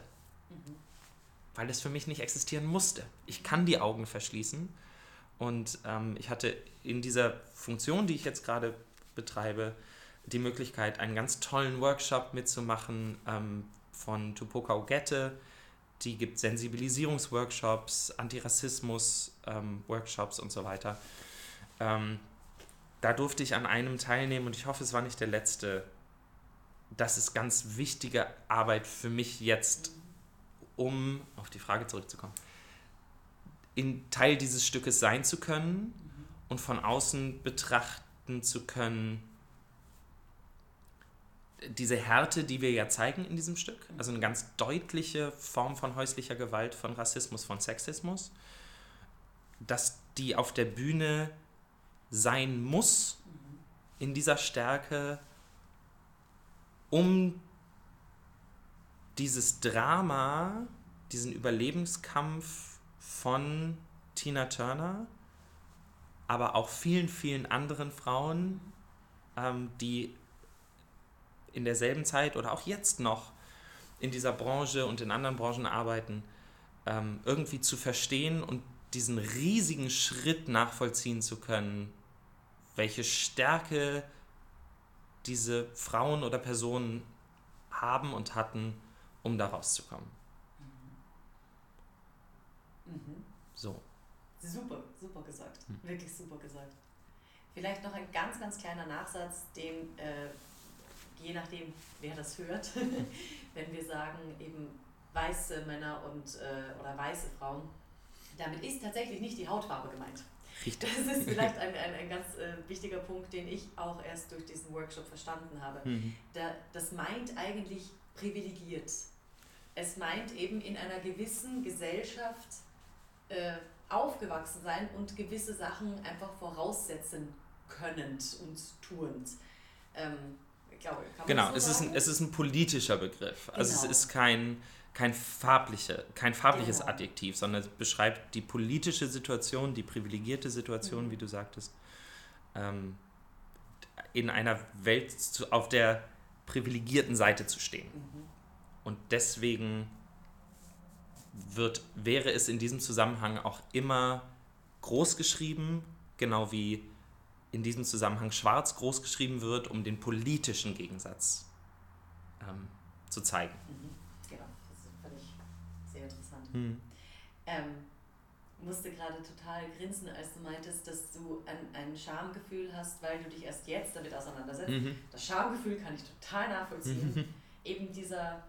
weil es für mich nicht existieren musste. Ich kann die Augen verschließen und ähm, ich hatte in dieser Funktion, die ich jetzt gerade betreibe, die Möglichkeit, einen ganz tollen Workshop mitzumachen ähm, von Tupoka Ogette. Die gibt Sensibilisierungsworkshops, Antirassismus-Workshops ähm, und so weiter. Ähm, da durfte ich an einem teilnehmen und ich hoffe, es war nicht der letzte. Das ist ganz wichtige Arbeit für mich jetzt, um auf die Frage zurückzukommen, in Teil dieses Stückes sein zu können und von außen betrachten zu können, diese Härte, die wir ja zeigen in diesem Stück, also eine ganz deutliche Form von häuslicher Gewalt, von Rassismus, von Sexismus, dass die auf der Bühne sein muss in dieser Stärke, um dieses Drama, diesen Überlebenskampf von Tina Turner, aber auch vielen, vielen anderen Frauen, ähm, die in derselben Zeit oder auch jetzt noch in dieser Branche und in anderen Branchen arbeiten, ähm, irgendwie zu verstehen und diesen riesigen Schritt nachvollziehen zu können, welche Stärke diese Frauen oder Personen haben und hatten, um da rauszukommen. Mhm. Mhm. So. Super, super gesagt. Hm. Wirklich super gesagt. Vielleicht noch ein ganz, ganz kleiner Nachsatz, den äh, je nachdem, wer das hört, wenn wir sagen eben weiße Männer und äh, oder weiße Frauen, damit ist tatsächlich nicht die Hautfarbe gemeint. Richtig. Das ist vielleicht ein, ein, ein ganz äh, wichtiger Punkt, den ich auch erst durch diesen Workshop verstanden habe. Mhm. Da, das meint eigentlich privilegiert. Es meint eben in einer gewissen Gesellschaft äh, aufgewachsen sein und gewisse Sachen einfach voraussetzen könnend und tuend. Ähm, glaube genau, so es, ist ein, es ist ein politischer Begriff. Also genau. es ist kein, kein, farbliche, kein farbliches genau. Adjektiv, sondern es beschreibt die politische Situation, die privilegierte Situation, mhm. wie du sagtest, ähm, in einer Welt zu, auf der privilegierten Seite zu stehen. Mhm. Und deswegen wird, wäre es in diesem Zusammenhang auch immer groß geschrieben, genau wie in diesem Zusammenhang schwarz groß geschrieben wird, um den politischen Gegensatz ähm, zu zeigen. Mhm. Genau, das fand ich Mhm. Ähm, musste gerade total grinsen, als du meintest, dass du ein, ein Schamgefühl hast, weil du dich erst jetzt damit auseinandersetzt. Mhm. Das Schamgefühl kann ich total nachvollziehen. Mhm. Eben dieser,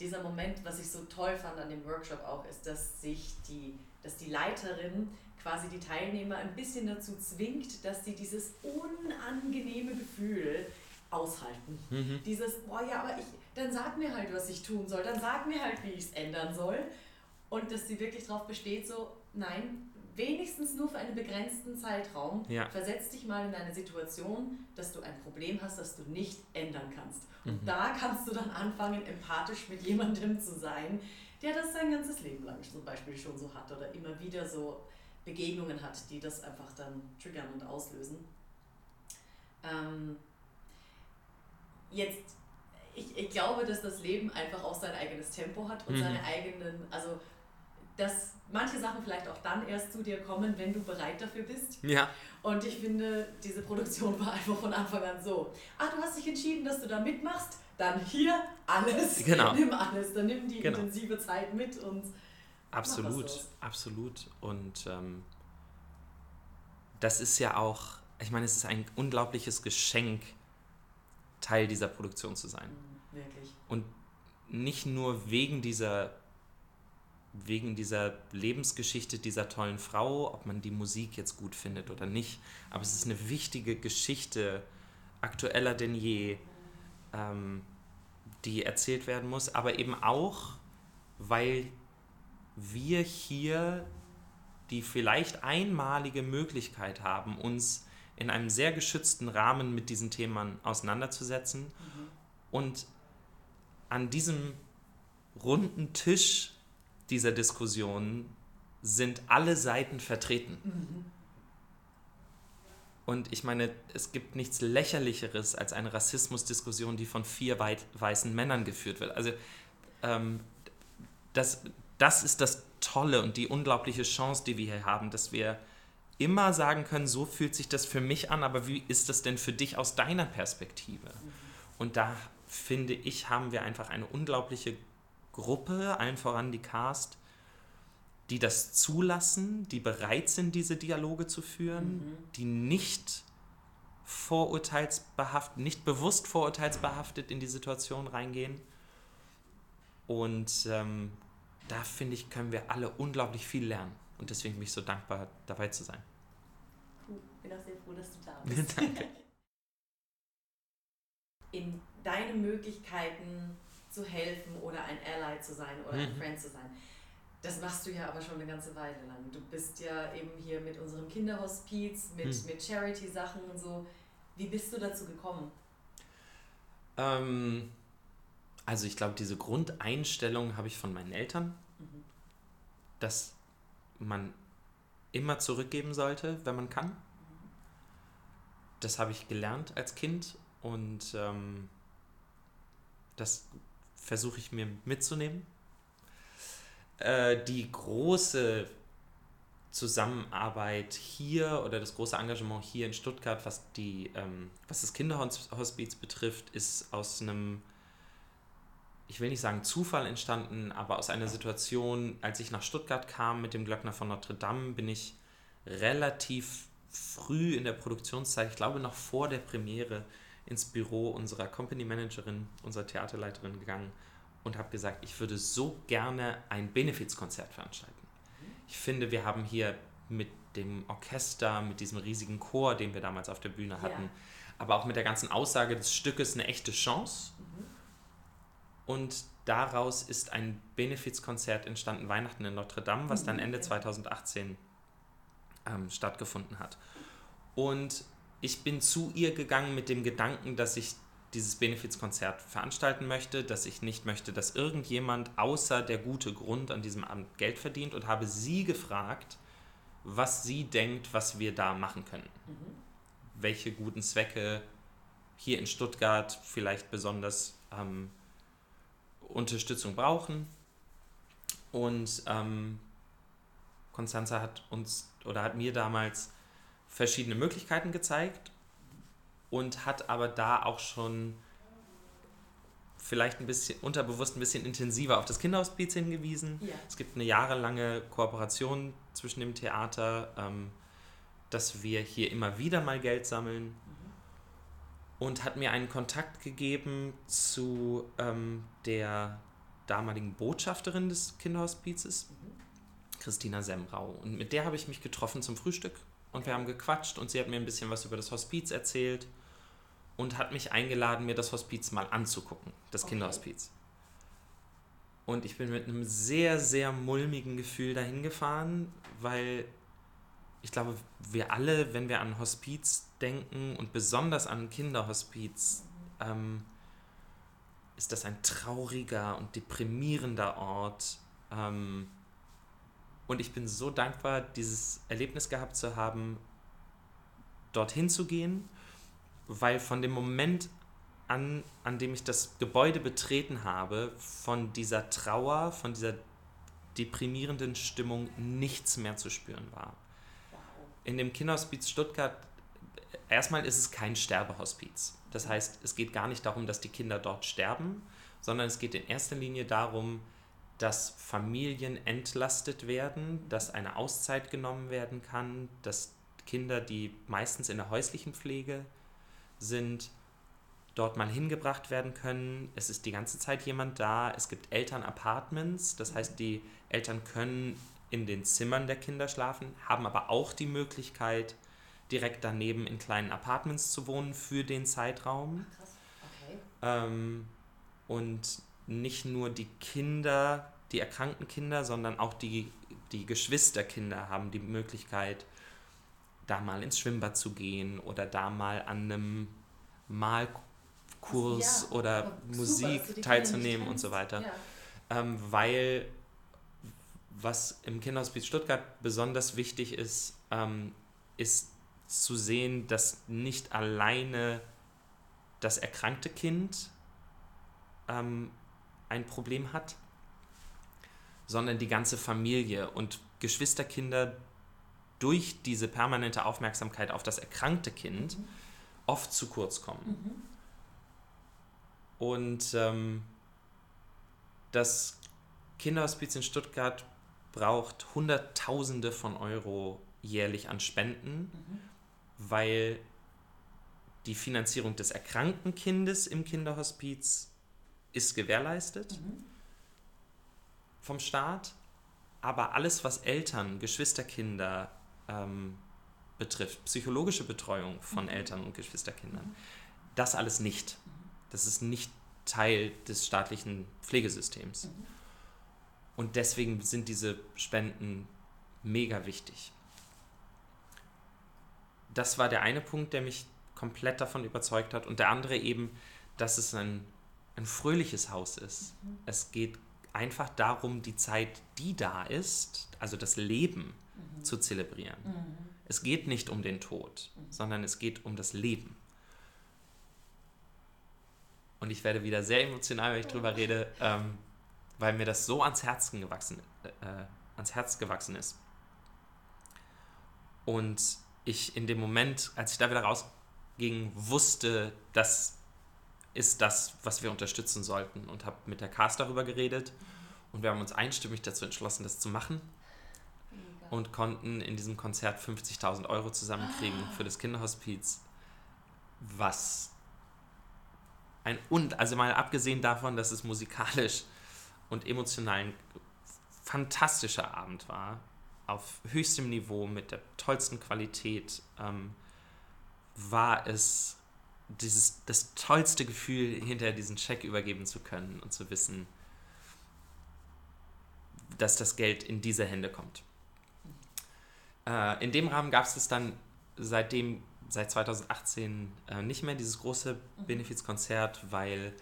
dieser Moment, was ich so toll fand an dem Workshop auch, ist, dass sich die, dass die Leiterin quasi die Teilnehmer ein bisschen dazu zwingt, dass sie dieses unangenehme Gefühl aushalten. Mhm. Dieses, boah ja, aber ich, dann sag mir halt, was ich tun soll, dann sag mir halt, wie ich es ändern soll. Und dass sie wirklich darauf besteht, so, nein, wenigstens nur für einen begrenzten Zeitraum, Ja. versetz dich mal in eine Situation, dass du ein Problem hast, das du nicht ändern kannst. Und Mhm. da kannst du dann anfangen, empathisch mit jemandem zu sein, der das sein ganzes Leben lang zum Beispiel schon so hat oder immer wieder so Begegnungen hat, die das einfach dann triggern und auslösen. Ähm, jetzt, ich, ich glaube, dass das Leben einfach auch sein eigenes Tempo hat und Mhm. seine eigenen, also dass manche Sachen vielleicht auch dann erst zu dir kommen, wenn du bereit dafür bist. Ja. Und ich finde, diese Produktion war einfach von Anfang an so. Ah, du hast dich entschieden, dass du da mitmachst, dann hier alles. Genau. Nimm alles, dann nimm die Genau. intensive Zeit mit und Absolut, absolut. Und ähm, das ist ja auch, ich meine, es ist ein unglaubliches Geschenk, Teil dieser Produktion zu sein. Mm, wirklich. Und nicht nur wegen dieser, wegen dieser Lebensgeschichte dieser tollen Frau, ob man die Musik jetzt gut findet oder nicht, aber es ist eine wichtige Geschichte, aktueller denn je, ähm, die erzählt werden muss, aber eben auch, weil wir hier die vielleicht einmalige Möglichkeit haben, uns in einem sehr geschützten Rahmen mit diesen Themen auseinanderzusetzen und an diesem runden Tisch dieser Diskussion sind alle Seiten vertreten. Und ich meine, es gibt nichts lächerlicheres als eine Rassismusdiskussion, die von vier weit, weißen Männern geführt wird. Also ähm, das, das ist das Tolle und die unglaubliche Chance, die wir hier haben, dass wir immer sagen können, so fühlt sich das für mich an, aber wie ist das denn für dich aus deiner Perspektive? Und da finde ich, haben wir einfach eine unglaubliche Gruppe, allen voran die Cast, die das zulassen, die bereit sind, diese Dialoge zu führen, die nicht vorurteilsbehaftet, nicht bewusst vorurteilsbehaftet in die Situation reingehen. Und ähm, da finde ich, können wir alle unglaublich viel lernen. Und deswegen bin ich so dankbar, dabei zu sein. Cool. Bin auch sehr froh, dass du da bist. Danke. In deinen Möglichkeiten zu helfen oder ein Ally zu sein oder ein Mhm. Friend zu sein. Das machst du ja aber schon eine ganze Weile lang. Du bist ja eben hier mit unserem Kinderhospiz, mit, Mhm. mit Charity-Sachen und so. Wie bist du dazu gekommen? Ähm, also ich glaube, diese Grundeinstellung habe ich von meinen Eltern, Mhm. dass man immer zurückgeben sollte, wenn man kann. Das habe ich gelernt als Kind und ähm, das versuche ich mir mitzunehmen. Äh, die große Zusammenarbeit hier oder das große Engagement hier in Stuttgart, was, die, ähm, was das Kinderhospiz betrifft, ist aus einem, ich will nicht sagen Zufall entstanden, aber aus einer Situation, als ich nach Stuttgart kam mit dem Glöckner von Notre Dame, bin ich relativ früh in der Produktionszeit, ich glaube noch vor der Premiere, ins Büro unserer Company Managerin, unserer Theaterleiterin gegangen und habe gesagt, ich würde so gerne ein Benefizkonzert veranstalten. Ich finde, wir haben hier mit dem Orchester, mit diesem riesigen Chor, den wir damals auf der Bühne hatten, Ja. aber auch mit der ganzen Aussage des Stückes eine echte Chance. Und daraus ist ein Benefizkonzert entstanden, Weihnachten in Notre Dame, was dann Mhm, Ende ja. 2018 ähm, stattgefunden hat. Und ich bin zu ihr gegangen mit dem Gedanken, dass ich dieses Benefizkonzert veranstalten möchte, dass ich nicht möchte, dass irgendjemand außer der gute Grund an diesem Abend Geld verdient und habe sie gefragt, was sie denkt, was wir da machen können. Welche guten Zwecke hier in Stuttgart vielleicht besonders ähm, Unterstützung brauchen. Und ähm, Constanza hat uns oder hat mir damals verschiedene Möglichkeiten gezeigt und hat aber da auch schon vielleicht ein bisschen unterbewusst ein bisschen intensiver auf das Kinderhospiz hingewiesen. Ja. Es gibt eine jahrelange Kooperation zwischen dem Theater, ähm, dass wir hier immer wieder mal Geld sammeln und hat mir einen Kontakt gegeben zu ähm, der damaligen Botschafterin des Kinderhospizes, Christina Semrau. Und mit der habe ich mich getroffen zum Frühstück und wir haben gequatscht und sie hat mir ein bisschen was über das Hospiz erzählt und hat mich eingeladen, mir das Hospiz mal anzugucken, das Okay. Kinderhospiz. Und ich bin mit einem sehr, sehr mulmigen Gefühl dahin gefahren, weil ich glaube, wir alle, wenn wir an Hospiz denken und besonders an Kinderhospiz, ähm, ist das ein trauriger und deprimierender Ort. Ähm, und ich bin so dankbar, dieses Erlebnis gehabt zu haben, dorthin zu gehen, weil von dem Moment an, an dem ich das Gebäude betreten habe, von dieser Trauer, von dieser deprimierenden Stimmung nichts mehr zu spüren war. In dem Kinderhospiz Stuttgart, erstmal ist es kein Sterbehospiz. Das heißt, es geht gar nicht darum, dass die Kinder dort sterben, sondern es geht in erster Linie darum, dass Familien entlastet werden, dass eine Auszeit genommen werden kann, dass Kinder, die meistens in der häuslichen Pflege sind, dort mal hingebracht werden können. Es ist die ganze Zeit jemand da. Es gibt Elternapartments, das heißt, die Eltern können in den Zimmern der Kinder schlafen, haben aber auch die Möglichkeit, direkt daneben in kleinen Apartments zu wohnen für den Zeitraum. Ach, krass. Okay. Ähm, und nicht nur die Kinder, die erkrankten Kinder, sondern auch die, die Geschwisterkinder haben die Möglichkeit, da mal ins Schwimmbad zu gehen oder da mal an einem Malkurs ja, oder Musik super, teilzunehmen und so weiter. Ja. Ähm, weil was im Kinderhospiz Stuttgart besonders wichtig ist, ähm, ist zu sehen, dass nicht alleine das erkrankte Kind ähm, ein Problem hat, sondern die ganze Familie und Geschwisterkinder durch diese permanente Aufmerksamkeit auf das erkrankte Kind mhm. oft zu kurz kommen. Mhm. Und ähm, das Kinderhospiz in Stuttgart braucht Hunderttausende von Euro jährlich an Spenden, mhm. weil die Finanzierung des erkrankten Kindes im Kinderhospiz ist gewährleistet mhm. vom Staat, aber alles, was Eltern, Geschwisterkinder ähm, betrifft, psychologische Betreuung von mhm. Eltern und Geschwisterkindern, mhm. das alles nicht. Mhm. Das ist nicht Teil des staatlichen Pflegesystems. Mhm. Und deswegen sind diese Spenden mega wichtig. Das war der eine Punkt, der mich komplett davon überzeugt hat. Und der andere eben, dass es ein, ein fröhliches Haus ist. Mhm. Es geht einfach darum, die Zeit, die da ist, also das Leben mhm. zu zelebrieren. Mhm. Es geht nicht um den Tod, mhm. sondern es geht um das Leben. Und ich werde wieder sehr emotional, wenn ich drüber rede. Ähm, weil mir das so ans Herz gewachsen, äh, ans Herz gewachsen ist. Und ich in dem Moment, als ich da wieder rausging, wusste, das ist das, was wir unterstützen sollten. Und habe mit der Cast darüber geredet. Und wir haben uns einstimmig dazu entschlossen, das zu machen. Und konnten in diesem Konzert 50.000 Euro zusammenkriegen für das Kinderhospiz, was ein und also mal abgesehen davon, dass es musikalisch und emotional ein fantastischer Abend war, auf höchstem Niveau, mit der tollsten Qualität, ähm, war es dieses, das tollste Gefühl, hinterher diesen Scheck übergeben zu können und zu wissen, dass das Geld in diese Hände kommt. Äh, in dem Rahmen gab es dann seitdem, seit 2018 äh, nicht mehr dieses große mhm. Benefizkonzert, weil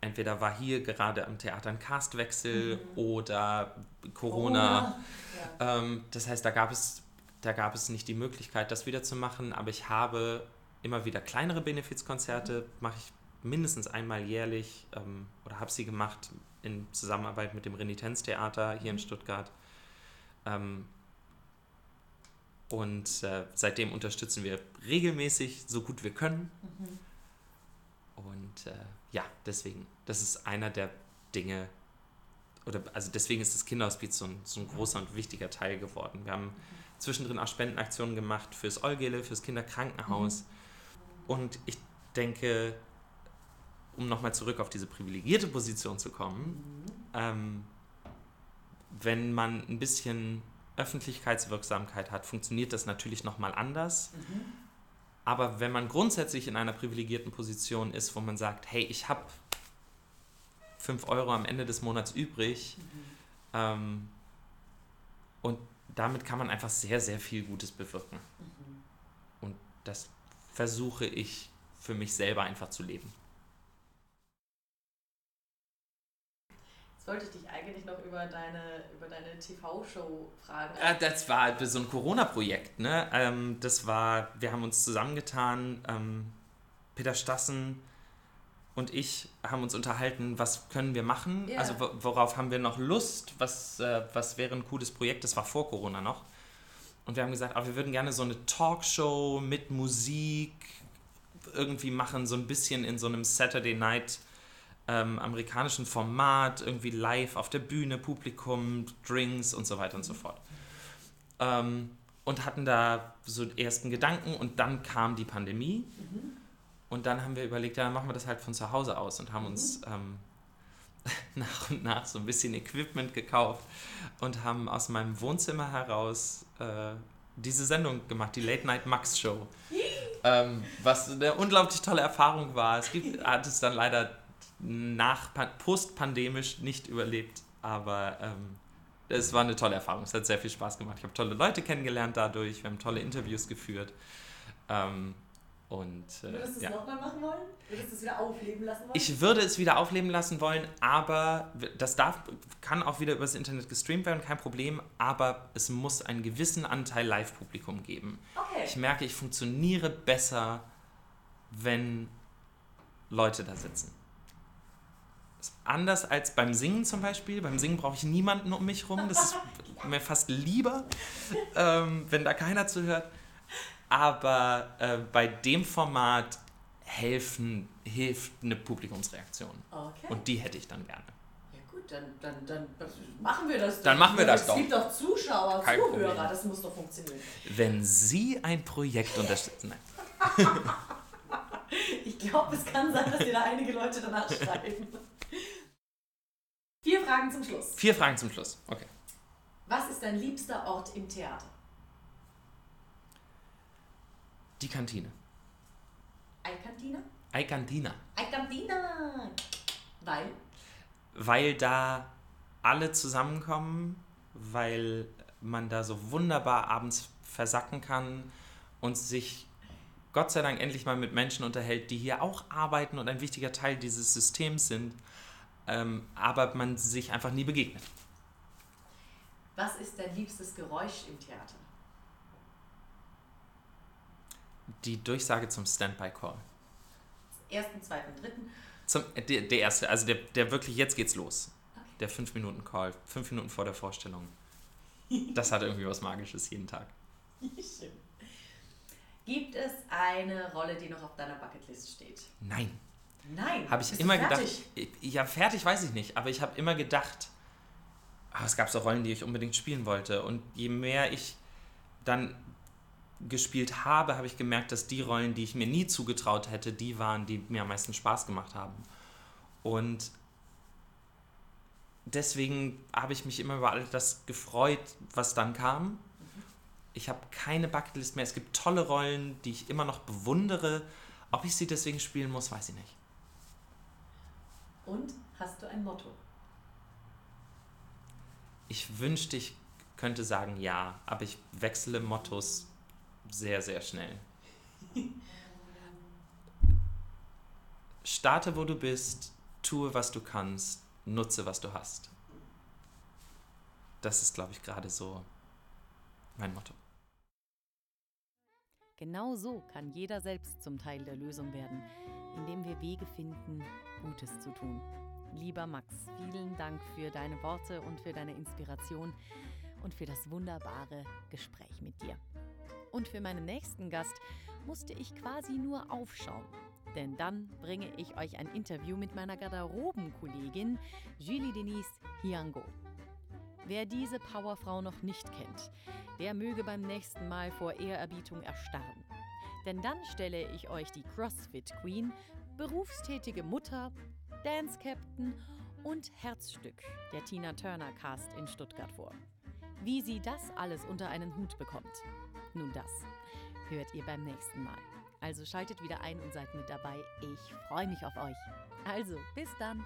entweder war hier gerade am Theater ein Castwechsel mhm. oder Corona. Oh, ja. ähm, das heißt, da gab, es, da gab es nicht die Möglichkeit, das wieder zu machen, aber ich habe immer wieder kleinere Benefizkonzerte, mhm. mache ich mindestens einmal jährlich ähm, oder habe sie gemacht in Zusammenarbeit mit dem Renitenztheater hier mhm. in Stuttgart. Ähm, und äh, seitdem unterstützen wir regelmäßig, so gut wir können. Mhm. Und äh, ja, deswegen, das ist einer der Dinge, oder also deswegen ist das Kinderhospiz so ein, so ein großer und wichtiger Teil geworden. Wir haben zwischendrin auch Spendenaktionen gemacht fürs Olgele, fürs Kinderkrankenhaus. Mhm. Und ich denke, um nochmal zurück auf diese privilegierte Position zu kommen, mhm. ähm, wenn man ein bisschen Öffentlichkeitswirksamkeit hat, funktioniert das natürlich nochmal anders. Mhm. Aber wenn man grundsätzlich in einer privilegierten Position ist, wo man sagt, hey, ich habe 5 Euro am Ende des Monats übrig mhm. ähm, und damit kann man einfach sehr, sehr viel Gutes bewirken. Mhm. Und das versuche ich für mich selber einfach zu leben. Jetzt wollte ich dich eigentlich noch über deine, über deine TV-Show fragen. Äh, das war so ein Corona-Projekt. Ne? Ähm, das war, wir haben uns zusammengetan, ähm, Peter Stassen und ich haben uns unterhalten, was können wir machen, yeah. also worauf haben wir noch Lust, was, äh, was wäre ein cooles Projekt, das war vor Corona noch. Und wir haben gesagt, ah, wir würden gerne so eine Talkshow mit Musik irgendwie machen, so ein bisschen in so einem Saturday Night ähm, amerikanischen Format, irgendwie live auf der Bühne, Publikum, Drinks und so weiter und so fort. Ähm, und hatten da so ersten Gedanken und dann kam die Pandemie. Mhm. Und dann haben wir überlegt, ja, dann machen wir das halt von zu Hause aus und haben uns mhm. ähm, nach und nach so ein bisschen Equipment gekauft und haben aus meinem Wohnzimmer heraus äh, diese Sendung gemacht, die Late Night Max Show. ähm, was eine unglaublich tolle Erfahrung war. Es gibt, hat es dann leider nach postpandemisch nicht überlebt, aber ähm, es war eine tolle Erfahrung. Es hat sehr viel Spaß gemacht. Ich habe tolle Leute kennengelernt dadurch. Wir haben tolle Interviews geführt. Ähm, und, äh, Würdest du es ja. nochmal machen wollen? Würdest du es wieder aufleben lassen wollen? Ich würde es wieder aufleben lassen wollen, aber das darf, kann auch wieder übers Internet gestreamt werden, kein Problem, aber es muss einen gewissen Anteil Live-Publikum geben. Okay. Ich merke, ich funktioniere besser, wenn Leute da sitzen. Anders als beim Singen zum Beispiel. Beim Singen brauche ich niemanden um mich rum. Das ist mir fast lieber, ähm, wenn da keiner zuhört. Aber äh, bei dem Format helfen, hilft eine Publikumsreaktion. Okay. Und die hätte ich dann gerne. Ja gut, dann, dann, dann machen wir das. Dann machen wir das doch. Es gibt doch Zuschauer, Kein Zuhörer, Problem. das muss doch funktionieren. Wenn Sie ein Projekt unterstützen. ich glaube, es kann sein, dass dir da einige Leute danach schreiben. Vier Fragen zum Schluss. Vier Fragen zum Schluss, okay. Was ist dein liebster Ort im Theater? Die Kantine. Eikantina? Eikantina. Eikantina! Weil? Weil da alle zusammenkommen, weil man da so wunderbar abends versacken kann und sich Gott sei Dank endlich mal mit Menschen unterhält, die hier auch arbeiten und ein wichtiger Teil dieses Systems sind, ähm, aber man sich einfach nie begegnet. Was ist dein liebstes Geräusch im Theater? Die Durchsage zum Standby-Call. Ersten, zweiten, dritten? Zum, äh, der, der erste, also der, der wirklich, jetzt geht's los. Okay. Der 5-Minuten-Call, fünf Minuten vor der Vorstellung. Das hat irgendwie was Magisches jeden Tag. Schön. Gibt es eine Rolle, die noch auf deiner Bucketlist steht? Nein. Nein. Habe ich immer gedacht. Ja, fertig weiß ich nicht, aber ich habe immer gedacht, oh, es gab so Rollen, die ich unbedingt spielen wollte. Und je mehr ich dann gespielt habe, habe ich gemerkt, dass die Rollen, die ich mir nie zugetraut hätte, die waren, die mir am meisten Spaß gemacht haben. Und deswegen habe ich mich immer über all das gefreut, was dann kam. Ich habe keine Bucketlist mehr. Es gibt tolle Rollen, die ich immer noch bewundere. Ob ich sie deswegen spielen muss, weiß ich nicht. Und hast du ein Motto? Ich wünschte, ich könnte sagen ja, aber ich wechsle Mottos sehr, sehr schnell. Starte, wo du bist, tue, was du kannst, nutze, was du hast. Das ist, glaube ich, gerade so mein Motto. Genau so kann jeder selbst zum Teil der Lösung werden, indem wir Wege finden, Gutes zu tun. Lieber Max, vielen Dank für deine Worte und für deine Inspiration und für das wunderbare Gespräch mit dir. Und für meinen nächsten Gast musste ich quasi nur aufschauen. Denn dann bringe ich euch ein Interview mit meiner Garderobenkollegin Julie Denise Hiango. Wer diese Powerfrau noch nicht kennt, der möge beim nächsten Mal vor Ehrerbietung erstarren. Denn dann stelle ich euch die CrossFit Queen, berufstätige Mutter, Dance Captain und Herzstück der Tina Turner Cast in Stuttgart vor. Wie sie das alles unter einen Hut bekommt, nun das hört ihr beim nächsten Mal. Also schaltet wieder ein und seid mit dabei. Ich freue mich auf euch. Also, bis dann.